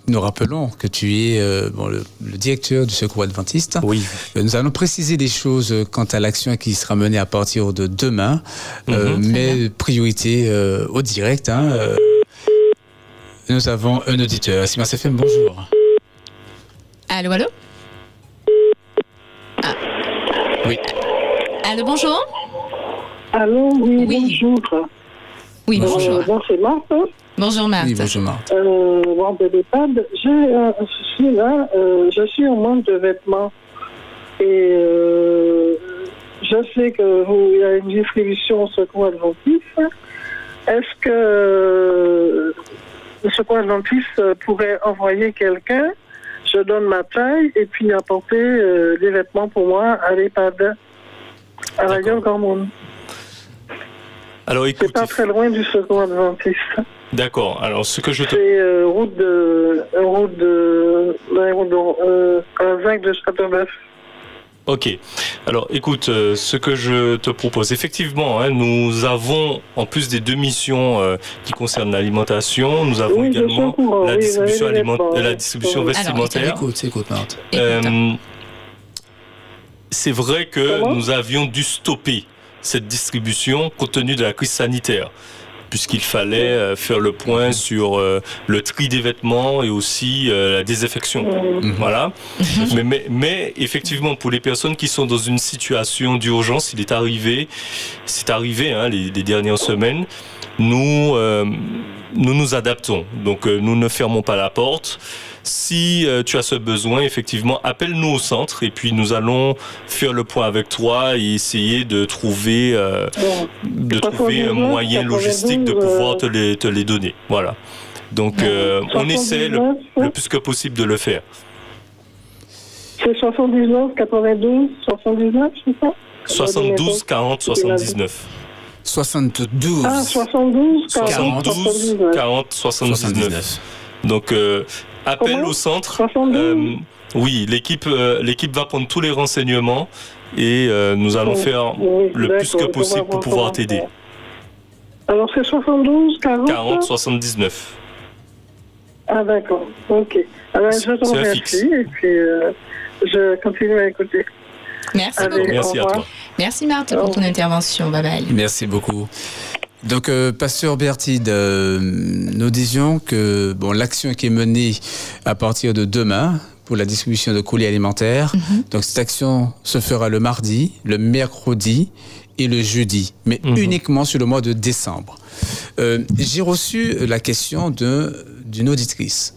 nous rappelons que tu es euh, bon, le, le directeur du Secours Adventiste. Oui. Euh, Nous allons préciser les choses euh, quant à l'action qui sera menée à partir de demain, euh, Mhm. mais priorité euh, au direct. hein, euh, nous avons un auditeur. Simon FM, bonjour. Allô, allô? Ah. Oui. Allô, bonjour? Allô, oui, Oui. bonjour. Oui, bonjour. Euh, bon, c'est Marthe. Bonjour, Marthe. Oui, bonjour Marthe. Euh, bon, de l'EHPAD, j'ai, euh, je suis là, euh, je suis en manque de vêtements. Et euh, je sais qu'il y a une distribution au secours adventiste. Est-ce que le secours adventiste pourrait envoyer quelqu'un? Je donne ma taille et puis apporter euh, des vêtements pour moi à l'EHPAD, à la Gueule Gormone. Alors C'est écoute, pas très loin du secours adventiste. d'accord. Alors ce que je te C'est euh, route de euh, route de euh, à la vague de Châteauneuf. Ok. Alors, écoute, euh, ce que je te propose, effectivement, hein, nous avons, en plus des deux missions euh, qui concernent l'alimentation, nous avons Oui, je suis au également courant, la oui, distribution, aliment- la oui. distribution Alors, vestimentaire. Écoute, écoute Marthe. Écoute. Euh, c'est vrai que Comment? nous avions dû stopper cette distribution compte tenu de la crise sanitaire, puisqu'il fallait euh, faire le point sur euh, le tri des vêtements et aussi euh, la désinfection. Mhm. Voilà. mais, mais, mais effectivement, pour les personnes qui sont dans une situation d'urgence, il est arrivé, c'est arrivé hein, les, les dernières semaines, nous, euh, nous nous adaptons. Donc, nous ne fermons pas la porte. Si euh, tu as ce besoin, effectivement, appelle-nous au centre et puis nous allons faire le point avec toi et essayer de trouver, euh, Bon. de trouver un 79, moyen logistique de 92, pouvoir euh, te les, te les donner. Voilà. Donc, euh, on essaie le, 79, le plus que possible de le faire. C'est 79, 92, 79, c'est ça? 72 40 79. 72. Ah, 72, 40, 72 79. 40 79. 79. Donc euh, appel Comment au centre. 72 Euh, oui, l'équipe euh, l'équipe va prendre tous les renseignements et euh, nous allons Oui, faire oui, le plus que possible pour pouvoir t'aider. Alors c'est 72, 40 40 79. Ah d'accord, ok. Alors je te remercie fixe. et puis euh, je continue à écouter. Merci Allez, beaucoup. au Merci à revoir. toi. Merci Marthe pour ton intervention. Bye bye. Merci beaucoup. Donc, euh, Pasteur Bertide, euh, nous disions que bon, l'action qui est menée à partir de demain pour la distribution de colis alimentaires, donc cette action se fera le mardi, le mercredi et le jeudi, mais Mhm. uniquement sur le mois de décembre. Euh, J'ai reçu la question d'une auditrice.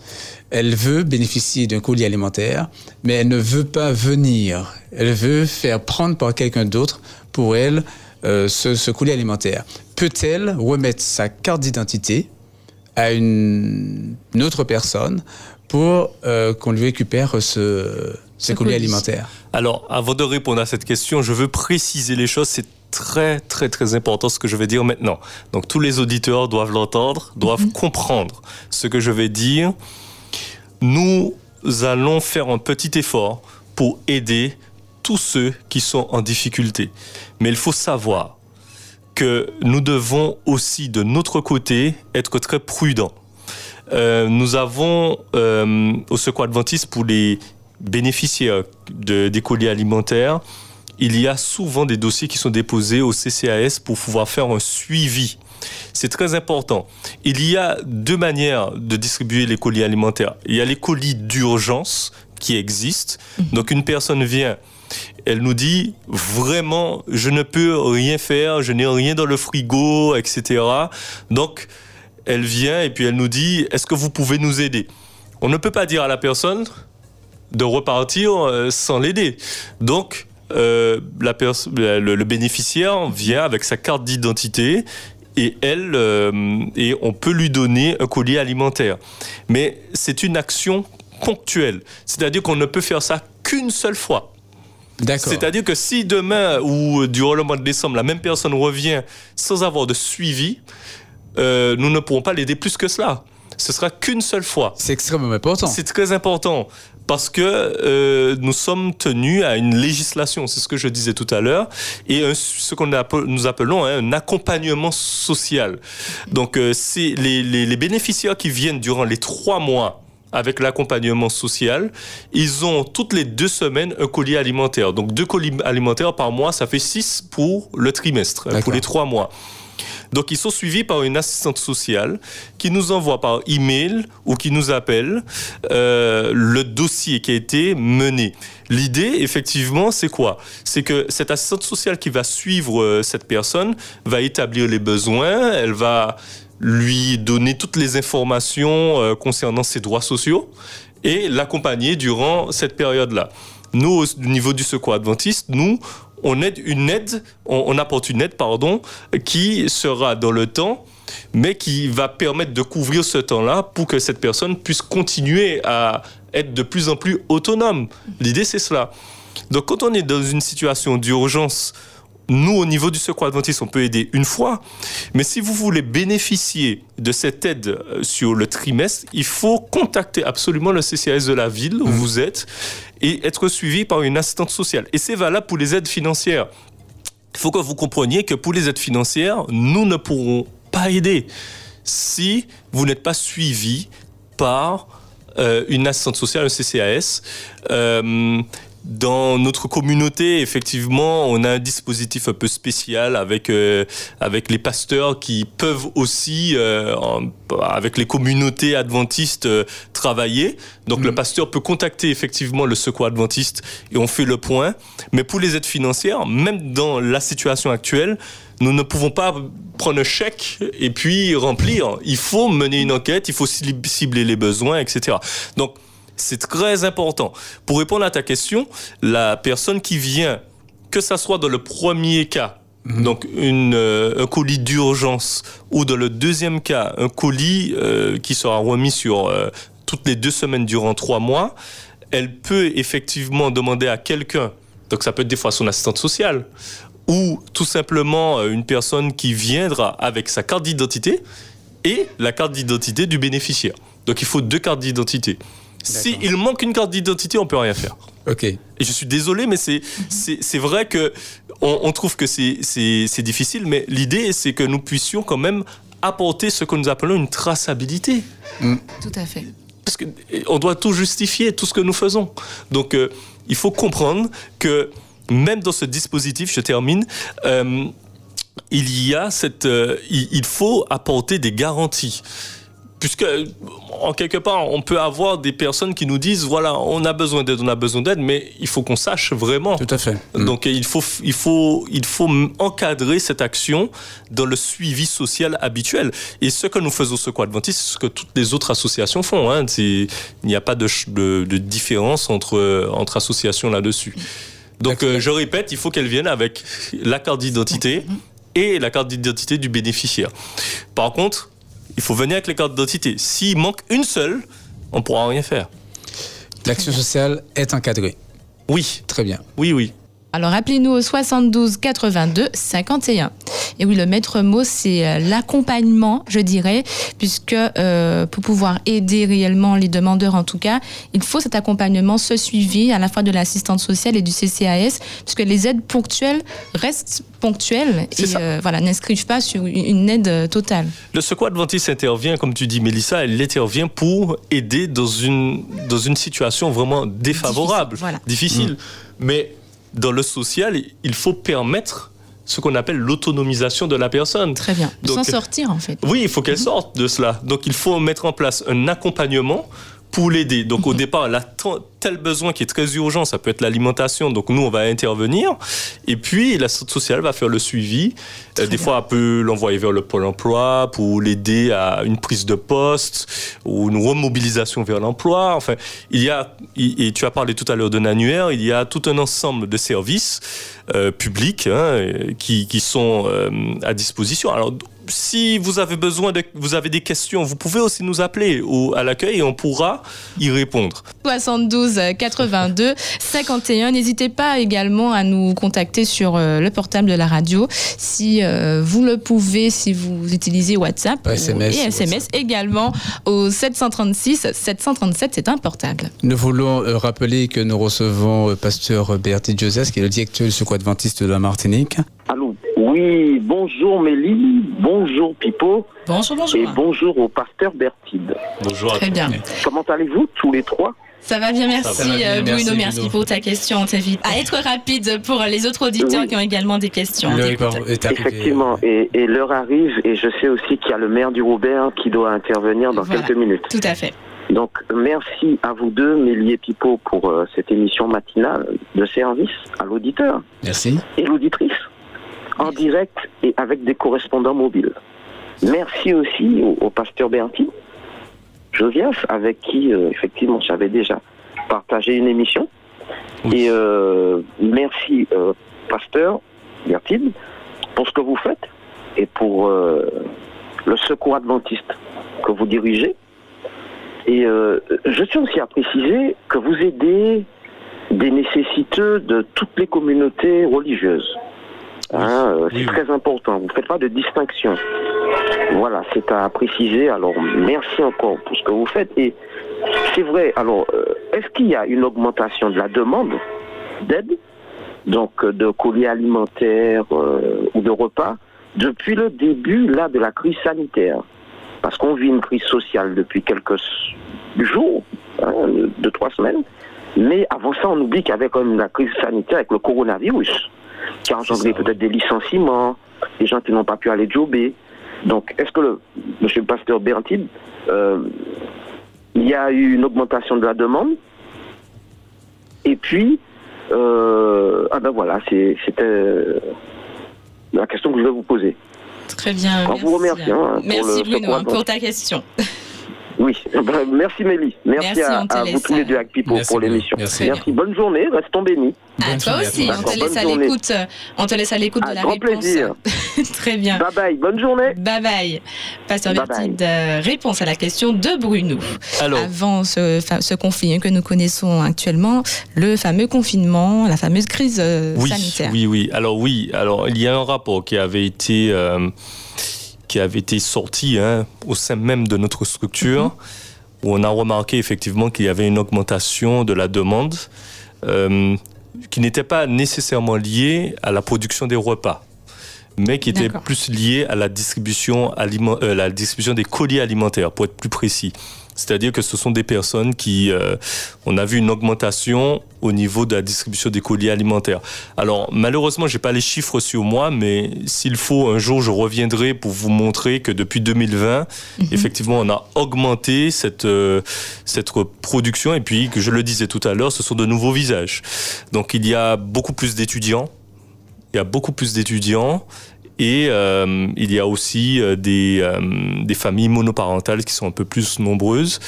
Elle veut bénéficier d'un colis alimentaire, mais elle ne veut pas venir. Elle veut faire prendre par quelqu'un d'autre pour elle euh, ce, ce colis alimentaire. Peut-elle remettre sa carte d'identité à une, une autre personne pour euh, qu'on lui récupère ce, ce colis alimentaire Alors, avant de répondre à cette question, je veux préciser les choses. C'est très, très, très important ce que je vais dire maintenant. Donc, tous les auditeurs doivent l'entendre, doivent comprendre ce que je vais dire. Nous allons faire un petit effort pour aider tous ceux qui sont en difficulté. Mais il faut savoir que nous devons aussi, de notre côté, être très prudents. Euh, nous avons euh, au Secours Adventiste pour les bénéficiaires de, des colis alimentaires, il y a souvent des dossiers qui sont déposés au CCAS pour pouvoir faire un suivi. C'est très important. Il y a deux manières de distribuer les colis alimentaires. Il y a les colis d'urgence qui existent. Donc une personne vient, elle nous dit vraiment, je ne peux rien faire, je n'ai rien dans le frigo, etc. Donc elle vient et puis elle nous dit, est-ce que vous pouvez nous aider? On ne peut pas dire à la personne de repartir euh, sans l'aider. Donc euh, le, bénéficiaire vient avec sa carte d'identité et elle euh, et on peut lui donner un colis alimentaire. Mais c'est une action ponctuelle, c'est-à-dire qu'on ne peut faire ça qu'une seule fois. C'est-à-dire que si demain ou durant le mois de décembre, la même personne revient sans avoir de suivi, euh, nous ne pourrons pas l'aider plus que cela. Ce sera qu'une seule fois. C'est extrêmement important. C'est très important parce que euh, nous sommes tenus à une législation, c'est ce que je disais tout à l'heure, et un- ce qu'on nous appelons hein, un accompagnement social. Donc, euh, c'est les, les- les bénéficiaires qui viennent durant les trois mois avec l'accompagnement social, ils ont toutes les deux semaines un colis alimentaire. Donc, deux colis alimentaires par mois, ça fait six pour le trimestre, pour les trois mois. Donc, ils sont suivis par une assistante sociale qui nous envoie par email ou qui nous appelle euh, le dossier qui a été mené. L'idée, effectivement, c'est quoi? C'est que cette assistante sociale qui va suivre euh, cette personne va établir les besoins, elle va lui donner toutes les informations euh, concernant ses droits sociaux et l'accompagner durant cette période-là. Nous, au niveau du secours adventiste, nous, on aide une aide, on, apporte une aide, pardon, qui sera dans le temps, mais qui va permettre de couvrir ce temps-là pour que cette personne puisse continuer à être de plus en plus autonome. L'idée, c'est cela. Donc, quand on est dans une situation d'urgence, nous, au niveau du secours adventiste, on peut aider une fois. Mais si vous voulez bénéficier de cette aide euh, sur le trimestre, il faut contacter absolument le CCAS de la ville où vous êtes et être suivi par une assistante sociale. Et c'est valable pour les aides financières. Il faut que vous compreniez que pour les aides financières, nous ne pourrons pas aider si vous n'êtes pas suivi par euh, une assistante sociale, un CCAS. Euh, dans notre communauté, effectivement, on a un dispositif un peu spécial avec euh, avec les pasteurs qui peuvent aussi, euh, en- avec les communautés adventistes, euh, travailler. Donc le pasteur peut contacter effectivement le secours adventiste et on fait le point. Mais pour les aides financières, même dans la situation actuelle, nous ne pouvons pas prendre un chèque et puis remplir. Il faut mener une enquête, il faut cib- cibler les besoins, etc. Donc c'est très important. Pour répondre à ta question, la personne qui vient, que ça soit dans le premier cas, donc une, euh, un colis d'urgence, ou dans le deuxième cas, un colis euh, qui sera remis sur euh, toutes les deux semaines durant trois mois, elle peut effectivement demander à quelqu'un, donc ça peut être des fois son assistante sociale, ou tout simplement une personne qui viendra avec sa carte d'identité et la carte d'identité du bénéficiaire. Donc il faut deux cartes d'identité. S'il manque une carte d'identité, on peut rien faire. Ok. Et je suis désolé, mais c'est vrai que on, on trouve que c'est difficile, mais l'idée c'est que nous puissions quand même apporter ce que nous appelons une traçabilité. Tout à fait. Parce que eh, on doit tout justifier, tout ce que nous faisons. Donc, euh, il faut comprendre que même dans ce dispositif, je termine, euh, il y a cette, euh, il, il faut apporter des garanties puisque en quelque part on peut avoir des personnes qui nous disent voilà on a besoin d'aide on a besoin d'aide mais il faut qu'on sache vraiment. Tout à fait. donc il faut il faut il faut encadrer cette action dans le suivi social habituel. Et ce que nous faisons ce Secours Adventiste c'est ce que toutes les autres associations font hein. Il n'y a pas de, de, de différence entre entre associations là-dessus. Donc euh, je répète il faut qu'elles viennent avec la carte d'identité et la carte d'identité du bénéficiaire. Par contre il faut venir avec les cartes d'identité. S'il manque une seule, on pourra rien faire. L'action sociale est encadrée. Oui, Très bien. oui, oui. Alors appelez-nous au 72 82 51. Et oui, le maître mot, c'est euh, l'accompagnement, je dirais, puisque euh, pour pouvoir aider réellement les demandeurs, en tout cas, il faut cet accompagnement, ce suivi à la fois de l'assistante sociale et du CCAS, puisque les aides ponctuelles restent ponctuelles et euh, voilà, n'inscrivent pas sur une- aide totale. Le secours adventiste intervient, comme tu dis, Mélissa, elle intervient pour aider dans une, dans une situation vraiment défavorable, Difficile, voilà. difficile. Mais dans le social, il faut permettre ce qu'on appelle l'autonomisation de la personne. Très bien. S'en sortir, en fait. Oui, il faut qu'elle sorte de cela. Donc il faut mettre en place un accompagnement pour l'aider. Donc au départ, elle a tel besoin qui est très urgent, ça peut être l'alimentation, donc nous on va intervenir. Et puis la société sociale va faire le suivi. Euh, des fois, elle peut l'envoyer vers le pôle emploi pour l'aider à une prise de poste ou une remobilisation vers l'emploi. Enfin, il y a, et tu as parlé tout à l'heure d'un annuaire, il y a tout un ensemble de services euh, publics hein, qui, qui sont euh, à disposition. Alors, si vous avez besoin de, vous avez des questions, vous pouvez aussi nous appeler au, à l'accueil et on pourra y répondre. 72 82 51. N'hésitez pas également à nous contacter sur euh, le portable de la radio si euh, vous le pouvez, si vous utilisez WhatsApp Ouais, SMS, et SMS également au 736 737. C'est un portable. Nous voulons euh, rappeler que nous recevons euh, pasteur Bertie Joseph, qui est le directeur du Secours Adventiste de la Martinique. Allô Oui, bonjour Mélie, bonjour Pipo Bonjour, et bonjour au pasteur Bertide. Bonjour. à Très bien. Comment allez-vous tous les trois? Ça va bien, merci, Ça va bien, euh, merci, Bruno. Merci Bruno. pour ta question. On t'invite à être rapide pour les autres auditeurs Oui. qui ont également des questions. Effectivement, et, et l'heure arrive et je sais aussi qu'il y a le maire du Robert qui doit intervenir dans Voilà. quelques minutes. Tout à fait. Donc merci à vous deux, Mélie et Pipo, pour euh, cette émission matinale de service à l'auditeur Merci. et l'auditrice en direct et avec des correspondants mobiles. Merci aussi au, au pasteur Bertie, Josias, avec qui euh, effectivement j'avais déjà partagé une émission. Oui. Et euh, merci euh, pasteur Bertine pour ce que vous faites et pour le secours adventiste que vous dirigez. Et je tiens aussi à préciser que vous aidez des nécessiteux de toutes les communautés religieuses. Hein, euh, c'est Oui, très important. Vous ne faites pas de distinction. Voilà, c'est à préciser. Alors, merci encore pour ce que vous faites. Et c'est vrai, alors, euh, est-ce qu'il y a une augmentation de la demande d'aide, donc euh, de colis alimentaires euh, ou de repas, depuis le début là, de la crise sanitaire? Parce qu'on vit une crise sociale depuis quelques jours, hein, deux, trois semaines. Mais avant ça, on oublie qu'il y avait quand même la crise sanitaire avec le coronavirus, qui a engendré peut-être des licenciements, des gens qui n'ont pas pu aller jobber. Donc, est-ce que, le, monsieur le pasteur Bertide, euh, il y a eu une augmentation de la demande? Et puis, euh, ah ben voilà, c'est- c'était euh, la question que je voulais vous poser. Très bien. On vous remercie, hein, pour Merci le Bruno hein, pour ta question. Oui, merci Mélie. Merci, Merci, à, vous tous les deux euh, pour l'émission. merci. Bonne journée, restons bénis. À Bonne toi aussi, on te laisse à l'écoute. On te laisse à l'écoute de la grand réponse. plaisir. Très bien. Bye bye, bonne journée. Bye bye. Pasteur Bertide, euh, réponse à la question de Bruno. Alors, Avant ce, ce conflit que nous connaissons actuellement, le fameux confinement, la fameuse crise euh, oui, sanitaire. oui, oui. Alors oui, alors il y a un rapport qui avait été euh, qui avait été sorti hein, au sein même de notre structure où on a remarqué effectivement qu'il y avait une augmentation de la demande euh, qui n'était pas nécessairement liée à la production des repas, mais qui était plus lié à la distribution, euh, la distribution des colis alimentaires, pour être plus précis. C'est-à-dire que ce sont des personnes qui, euh, on a vu une augmentation au niveau de la distribution des colis alimentaires. Alors malheureusement, j'ai pas les chiffres sur moi, mais s'il faut, un jour, je reviendrai pour vous montrer que depuis 2020, effectivement, on a augmenté cette euh, cette production. Et puis, que je le disais tout à l'heure, ce sont de nouveaux visages. Donc il y a beaucoup plus d'étudiants. Il y a beaucoup plus d'étudiants. Et euh, il y a aussi euh, des, euh, des familles monoparentales qui sont un peu plus nombreuses,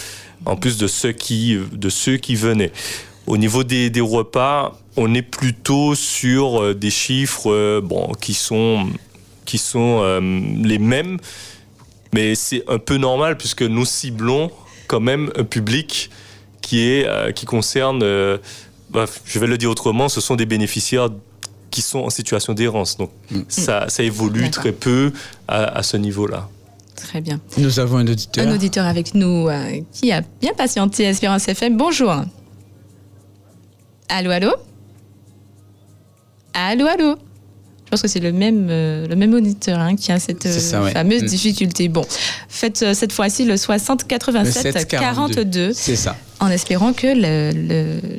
en plus de ceux qui, de ceux qui venaient. Au niveau des, repas, on est plutôt sur des chiffres bon, qui sont, qui sont les mêmes, mais c'est un peu normal puisque nous ciblons quand même un public qui, est, qui concerne, bref, je vais le dire autrement, ce sont des bénéficiaires qui sont en situation d'errance. Donc ça, ça évolue très peu à, à ce niveau-là. Très bien. Nous avons un auditeur. Un auditeur avec nous euh, qui a bien patienté à Espérance FM. Bonjour. Allô, allô? Allô, allô? Pense que c'est le même, euh, le même auditeur hein, qui a cette euh, C'est ça, ouais. fameuse Mm. difficulté. Bon, faites euh, cette fois-ci le 60 87 Le 7 42 C'est ça. en espérant que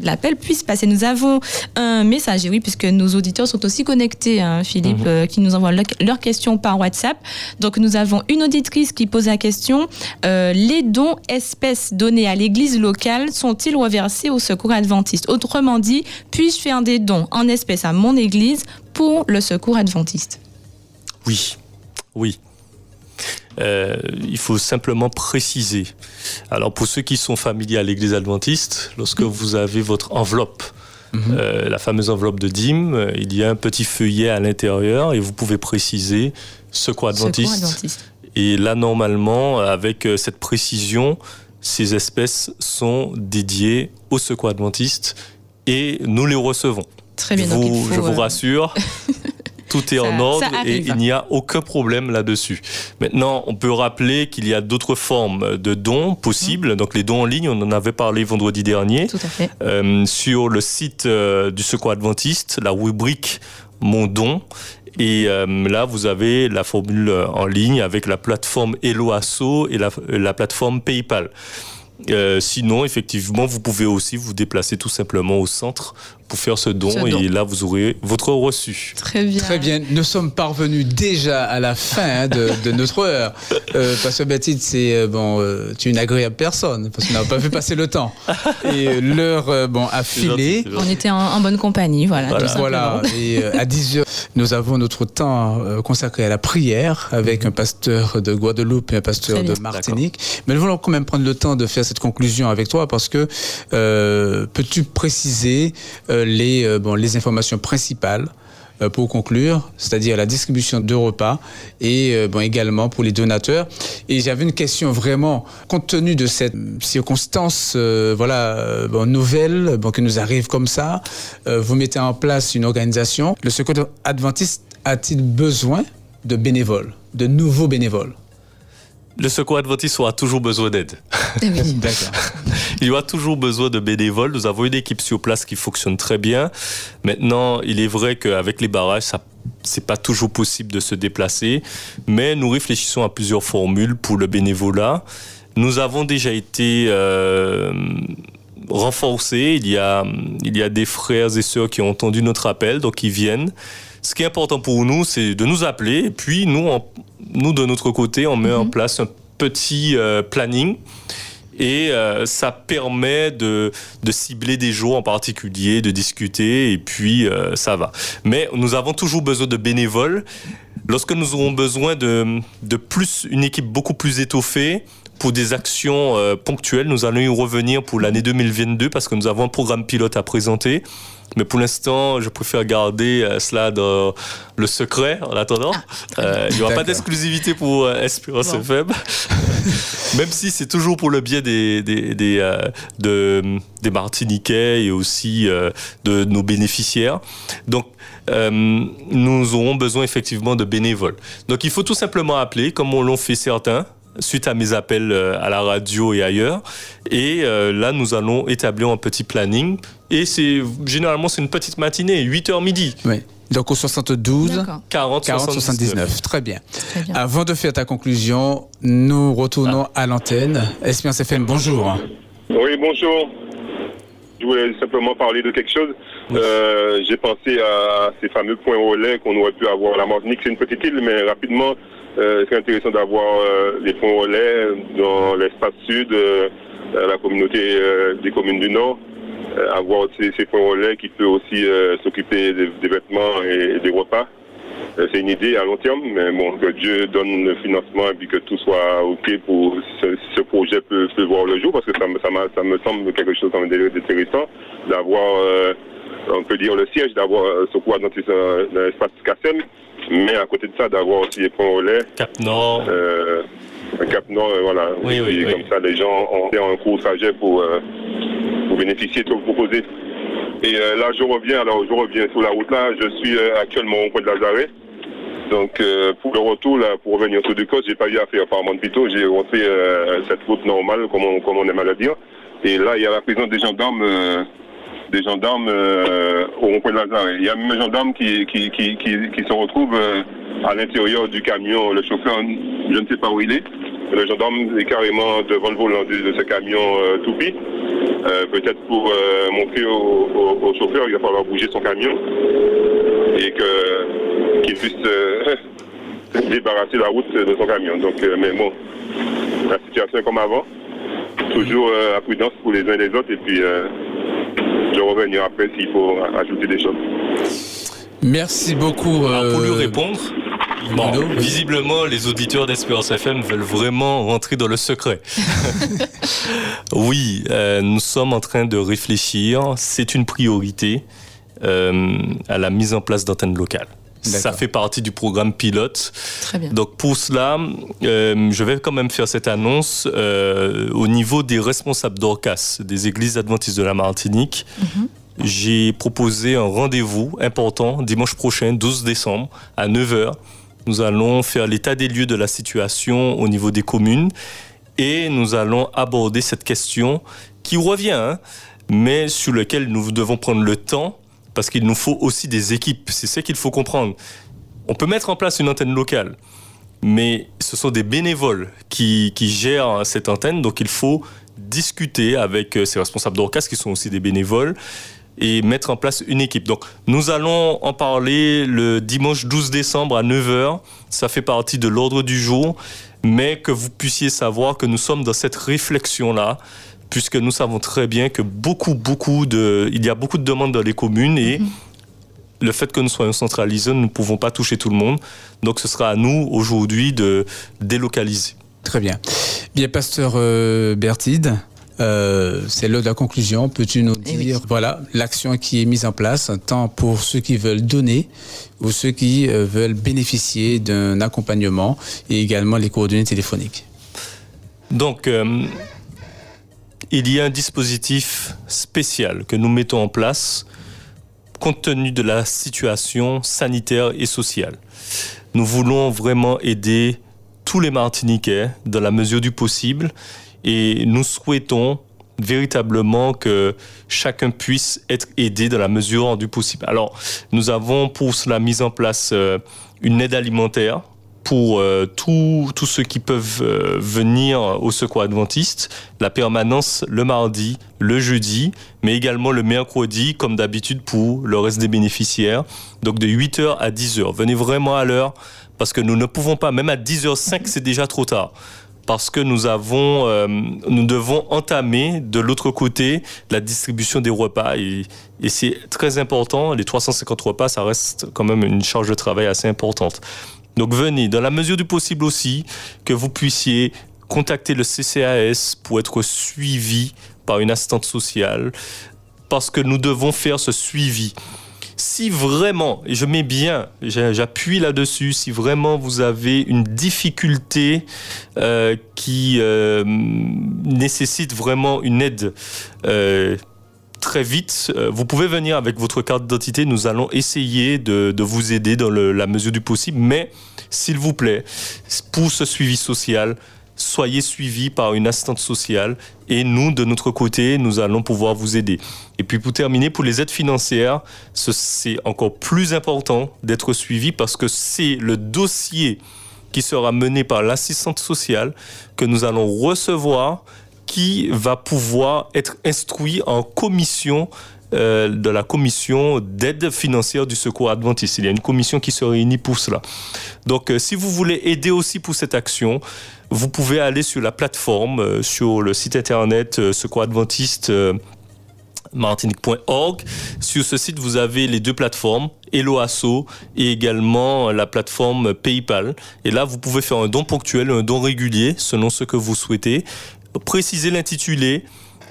l'appel puisse passer. Nous avons un message, et oui, puisque nos auditeurs sont aussi connectés, hein, Philippe, Mhm. euh, qui nous envoient le- leurs questions par WhatsApp. Donc nous avons une auditrice qui pose la question euh, les dons espèces donnés à l'église locale sont-ils reversés au secours adventiste? Autrement dit, puis-je faire des dons en espèces à mon église pour le secours adventiste Oui, oui. Euh, il faut simplement préciser. Alors pour ceux qui sont familiers à l'Église adventiste, lorsque vous avez votre enveloppe, euh, la fameuse enveloppe de dîmes, euh, il y a un petit feuillet à l'intérieur et vous pouvez préciser secours adventiste. Secours adventiste. Et là, normalement, avec euh, cette précision, ces espèces sont dédiées au secours adventiste et nous les recevons. Très bien. Vous- donc il faut, je vous euh, rassure, tout est ça- en ordre et il n'y a aucun problème là-dessus. Maintenant, on peut rappeler qu'il y a d'autres formes de dons possibles. Donc les dons en ligne, on en avait parlé vendredi dernier. Tout à fait. Euh, sur le site euh, du Secours Adventiste, la rubrique Mon don. Et euh, là, vous avez la formule en ligne avec la plateforme Eloasso et la, la plateforme PayPal. Euh, sinon, effectivement, vous pouvez aussi vous déplacer tout simplement au centre pour faire ce don, Ce don. et là, vous aurez votre reçu. Très bien. Très bien, nous sommes parvenus déjà à la fin hein, de, de notre heure. Euh, parce que Baptiste, c'est euh, bon, euh, tu es une agréable personne parce qu'on n'a pas vu passer le temps. Et euh, l'heure euh, bon a filé. On était en, en bonne compagnie, voilà. Voilà. tout simplement. Voilà, et euh, à 10h, nous avons notre temps euh, consacré à la prière avec un pasteur de Guadeloupe et un pasteur de. Martinique. Mais nous voulons quand même prendre le temps de faire cette conclusion avec toi parce que euh, peux-tu préciser euh, les, euh, bon, les informations principales euh, pour conclure, c'est-à-dire la distribution de repas et euh, bon, également pour les donateurs. Et j'avais une question vraiment, compte tenu de cette circonstance voilà, nouvelle bon, qui nous arrive comme ça, vous mettez en place une organisation. Le secours adventiste a-t-il besoin de bénévoles, de nouveaux bénévoles? Le Secours Adventiste aura toujours besoin d'aide. D'accord. Il y aura toujours besoin de bénévoles. Nous avons une équipe sur place qui fonctionne très bien. Maintenant, il est vrai qu'avec les barrages, ça c'est pas toujours possible de se déplacer, mais nous réfléchissons à plusieurs formules pour le bénévolat. Nous avons déjà été euh, renforcés. Il y a il y a des frères et sœurs qui ont entendu notre appel, donc ils viennent. Ce qui est important pour nous, c'est de nous appeler, et puis nous, on- nous de notre côté, on met en place un petit euh, planning et euh, ça permet de, de cibler des jours en particulier, de discuter, et puis euh, ça va. Mais nous avons toujours besoin de bénévoles. Lorsque nous aurons besoin de, de plus, une équipe beaucoup plus étoffée, pour des actions ponctuelles, nous allons y revenir pour l'année 2022 parce que nous avons un programme pilote à présenter. Mais pour l'instant, je préfère garder euh, cela dans le secret en attendant. Euh, il n'y aura pas d'exclusivité pour euh, Espérance Bon. FM. Même si c'est toujours pour le biais des, des, des, euh, de- des Martiniquais et aussi euh, de nos bénéficiaires. Donc, euh, nous aurons besoin effectivement de bénévoles. Donc, il faut tout simplement appeler, comme on l'ont fait certains, suite à mes appels euh, à la radio et ailleurs. Et euh, là, nous allons établir un petit planning. Et c'est généralement, c'est une petite matinée, 8h midi. Oui. Donc au 72 D'accord. 40, 40 79. 79. Très bien. Très bien. Avant de faire ta conclusion, nous retournons à l'antenne. Espérance FM, bonjour. Oui, bonjour. Je voulais simplement parler de quelque chose. Euh, J'ai pensé à ces fameux points relais qu'on aurait pu avoir à la Martinique. C'est une petite île, mais rapidement, euh, c'est intéressant d'avoir euh, les points relais dans l'espace sud, euh, la communauté euh, des communes du Nord. Euh, avoir ces, ces points relais qui peut aussi euh, s'occuper des, vêtements et des repas. C'est une idée à long terme, mais bon, que Dieu donne le financement et puis que tout soit OK pour ce, ce projet peut, peut voir le jour, parce que ça me, ça, ça me semble quelque chose d'intéressant d'avoir, on peut dire, le siège, d'avoir ce cours dans l'espace Cassem, mais à côté de ça, d'avoir aussi les points relais. Cap Nord. Euh, Cap Nord, euh, voilà. Oui, oui, Et oui. Comme ça, les gens ont fait un court trajet pour, euh, pour bénéficier de ce que vous proposez. Et euh, là, je reviens, alors je reviens sur la route là. Je suis euh, actuellement au point de Lazaret. Donc, euh, pour le retour, là, pour revenir sur du côte, j'ai pas eu à faire par Montpito. J'ai refait euh, cette route normale, comme on, comme on aime à le dire. Et là, il y a la présence des gendarmes, euh, des gendarmes euh, au rond-point de Lazaret. Il y a même un gendarme qui, qui, qui, se retrouve euh, à l'intérieur du camion. Le chauffeur, je ne sais pas où il est. Le gendarme est carrément devant le volant de, ce camion euh, toupie. Euh, Peut-être pour montrer au, au- au chauffeur qu'il va falloir bouger son camion et qu'il puisse débarrasser la route de son camion. Donc, mais bon, la situation est comme avant. Toujours à prudence pour les uns et les autres et puis je vais revenir après s'il faut ajouter des choses. Merci beaucoup. Alors, pour lui euh, répondre, bon, Bruno, oui. visiblement, les auditeurs d'Espérance FM veulent vraiment rentrer dans le secret. oui, euh, nous sommes en train de réfléchir. C'est une priorité euh, à la mise en place d'antennes locales. Ça fait partie du programme pilote. Très bien. Donc pour cela, euh, je vais quand même faire cette annonce euh, au niveau des responsables d'Orcas, des églises adventistes de la Martinique. J'ai proposé un rendez-vous important dimanche prochain, 12 décembre, à 9h. Nous allons faire l'état des lieux de la situation au niveau des communes et nous allons aborder cette question qui revient, hein, mais sur laquelle nous devons prendre le temps parce qu'il nous faut aussi des équipes. C'est ça qu'il faut comprendre. On peut mettre en place une antenne locale, mais ce sont des bénévoles qui, qui gèrent cette antenne, donc il faut discuter avec euh, ces responsables d'Orcas qui sont aussi des bénévoles et mettre en place une équipe. Donc nous allons en parler le dimanche 12 décembre à 9h. Ça fait partie de l'ordre du jour, mais que vous puissiez savoir que nous sommes dans cette réflexion-là, puisque nous savons très bien que beaucoup, beaucoup de... Il y a beaucoup de demandes dans les communes et le fait que nous soyons centralisés, nous ne pouvons pas toucher tout le monde. Donc ce sera à nous aujourd'hui de délocaliser. Très bien. Bien, pasteur euh, Bertide, euh, c'est l'heure de la conclusion. Peux-tu nous Eh oui. dire, voilà, l'action qui est mise en place, tant pour ceux qui veulent donner ou ceux qui euh, veulent bénéficier d'un accompagnement et également les coordonnées téléphoniques? Donc, euh, il y a un dispositif spécial que nous mettons en place compte tenu de la situation sanitaire et sociale. Nous voulons vraiment aider tous les Martiniquais dans la mesure du possible et nous souhaitons véritablement que chacun puisse être aidé dans la mesure du possible. Alors, nous avons pour cela mis en place euh, une aide alimentaire pour euh, tous ceux qui peuvent euh, venir au secours adventiste, la permanence le mardi, le jeudi, mais également le mercredi, comme d'habitude pour le reste des bénéficiaires. Donc de 8h à 10h. Venez vraiment à l'heure, parce que nous ne pouvons pas, même à 10h05, c'est déjà trop tard. Parce que nous avons, euh, nous devons entamer de l'autre côté la distribution des repas et, et c'est très important. Les 350 repas, ça reste quand même une charge de travail assez importante. Donc venez, dans la mesure du possible aussi, que vous puissiez contacter le CCAS pour être suivi par une assistante sociale, parce que nous devons faire ce suivi. Si vraiment, et je mets bien, j'a- j'appuie là-dessus, si vraiment vous avez une difficulté euh, qui euh, nécessite vraiment une aide euh, très vite, euh, vous pouvez venir avec votre carte d'identité. Nous allons essayer de, vous aider dans la mesure du possible. Mais, s'il vous plaît, pour ce suivi social, soyez suivis par une assistante sociale et nous, de notre côté, nous allons pouvoir vous aider. Et puis pour terminer, pour les aides financières, c'est encore plus important d'être suivi parce que c'est le dossier qui sera mené par l'assistante sociale que nous allons recevoir qui va pouvoir être instruit en commission euh, de la commission d'aide financière du secours adventiste. Il y a une commission qui se réunit pour cela. Donc, euh, si vous voulez aider aussi pour cette action, vous pouvez aller sur la plateforme, euh, sur le site internet secours adventiste martinique.org. Sur ce site, vous avez les deux plateformes, Eloasso et également la plateforme PayPal. Et là, vous pouvez faire un don ponctuel, un don régulier, selon ce que vous souhaitez. Précisez l'intitulé,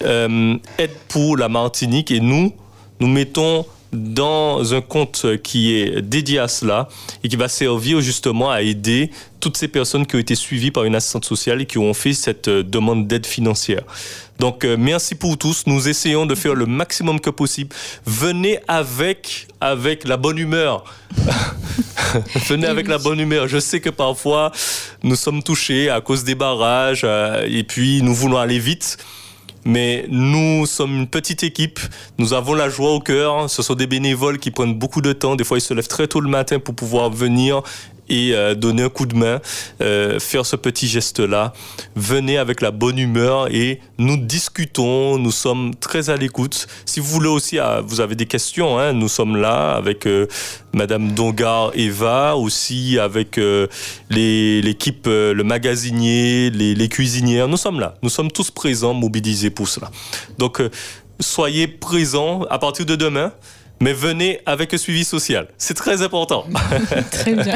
euh, aide pour la Martinique. Et nous, nous mettons dans un compte qui est dédié à cela et qui va servir justement à aider toutes ces personnes qui ont été suivies par une assistante sociale et qui ont fait cette euh, demande d'aide financière. Donc euh, merci pour tous. Nous essayons de faire le maximum que possible. Venez avec avec la bonne humeur. Venez avec la bonne humeur. Je sais que parfois nous sommes touchés à cause des barrages et puis nous voulons aller vite mais nous sommes une petite équipe, nous avons la joie au cœur, ce sont des bénévoles qui prennent beaucoup de temps, des fois ils se lèvent très tôt le matin pour pouvoir venir et euh, donner un coup de main, euh, faire ce petit geste-là. Venez avec la bonne humeur et nous discutons, nous sommes très à l'écoute. Si vous voulez aussi, ah, vous avez des questions, hein, nous sommes là avec euh, Madame Dongar Eva, aussi avec l'équipe, le magasinier, les, les, cuisinières. Nous sommes là, nous sommes tous présents, mobilisés pour cela. Donc, soyez présents à partir de demain mais venez avec un suivi social. C'est très important. très bien.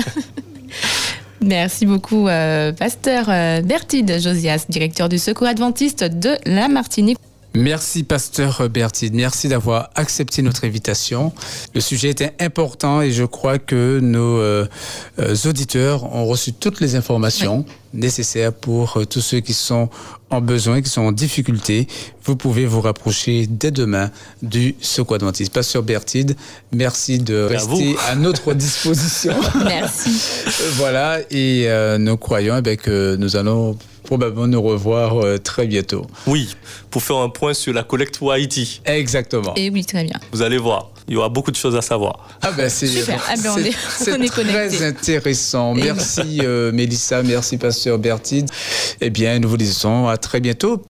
Merci beaucoup, euh, pasteur euh, Bertide Josias, directeur du Secours adventiste de la Martinique. Merci, pasteur Bertide. Merci d'avoir accepté notre invitation. Le sujet était important et je crois que nos euh, auditeurs ont reçu toutes les informations nécessaires pour tous ceux qui sont en besoin, qui sont en difficulté. Vous pouvez vous rapprocher dès demain du Secours adventiste. Pasteur Bertide, merci de rester à, notre disposition. merci. voilà, et nous croyons eh que nous allons probablement nous revoir euh, très bientôt. Oui, pour faire un point sur la collecte pour Haïti. Exactement. Et oui, très bien. Vous allez voir, il y aura beaucoup de choses à savoir. Ah ben c'est Super, ah ben on est, est, très intéressant. Merci euh, Mélissa, merci Pasteur Bertide. Eh bien, nous vous disons à très bientôt.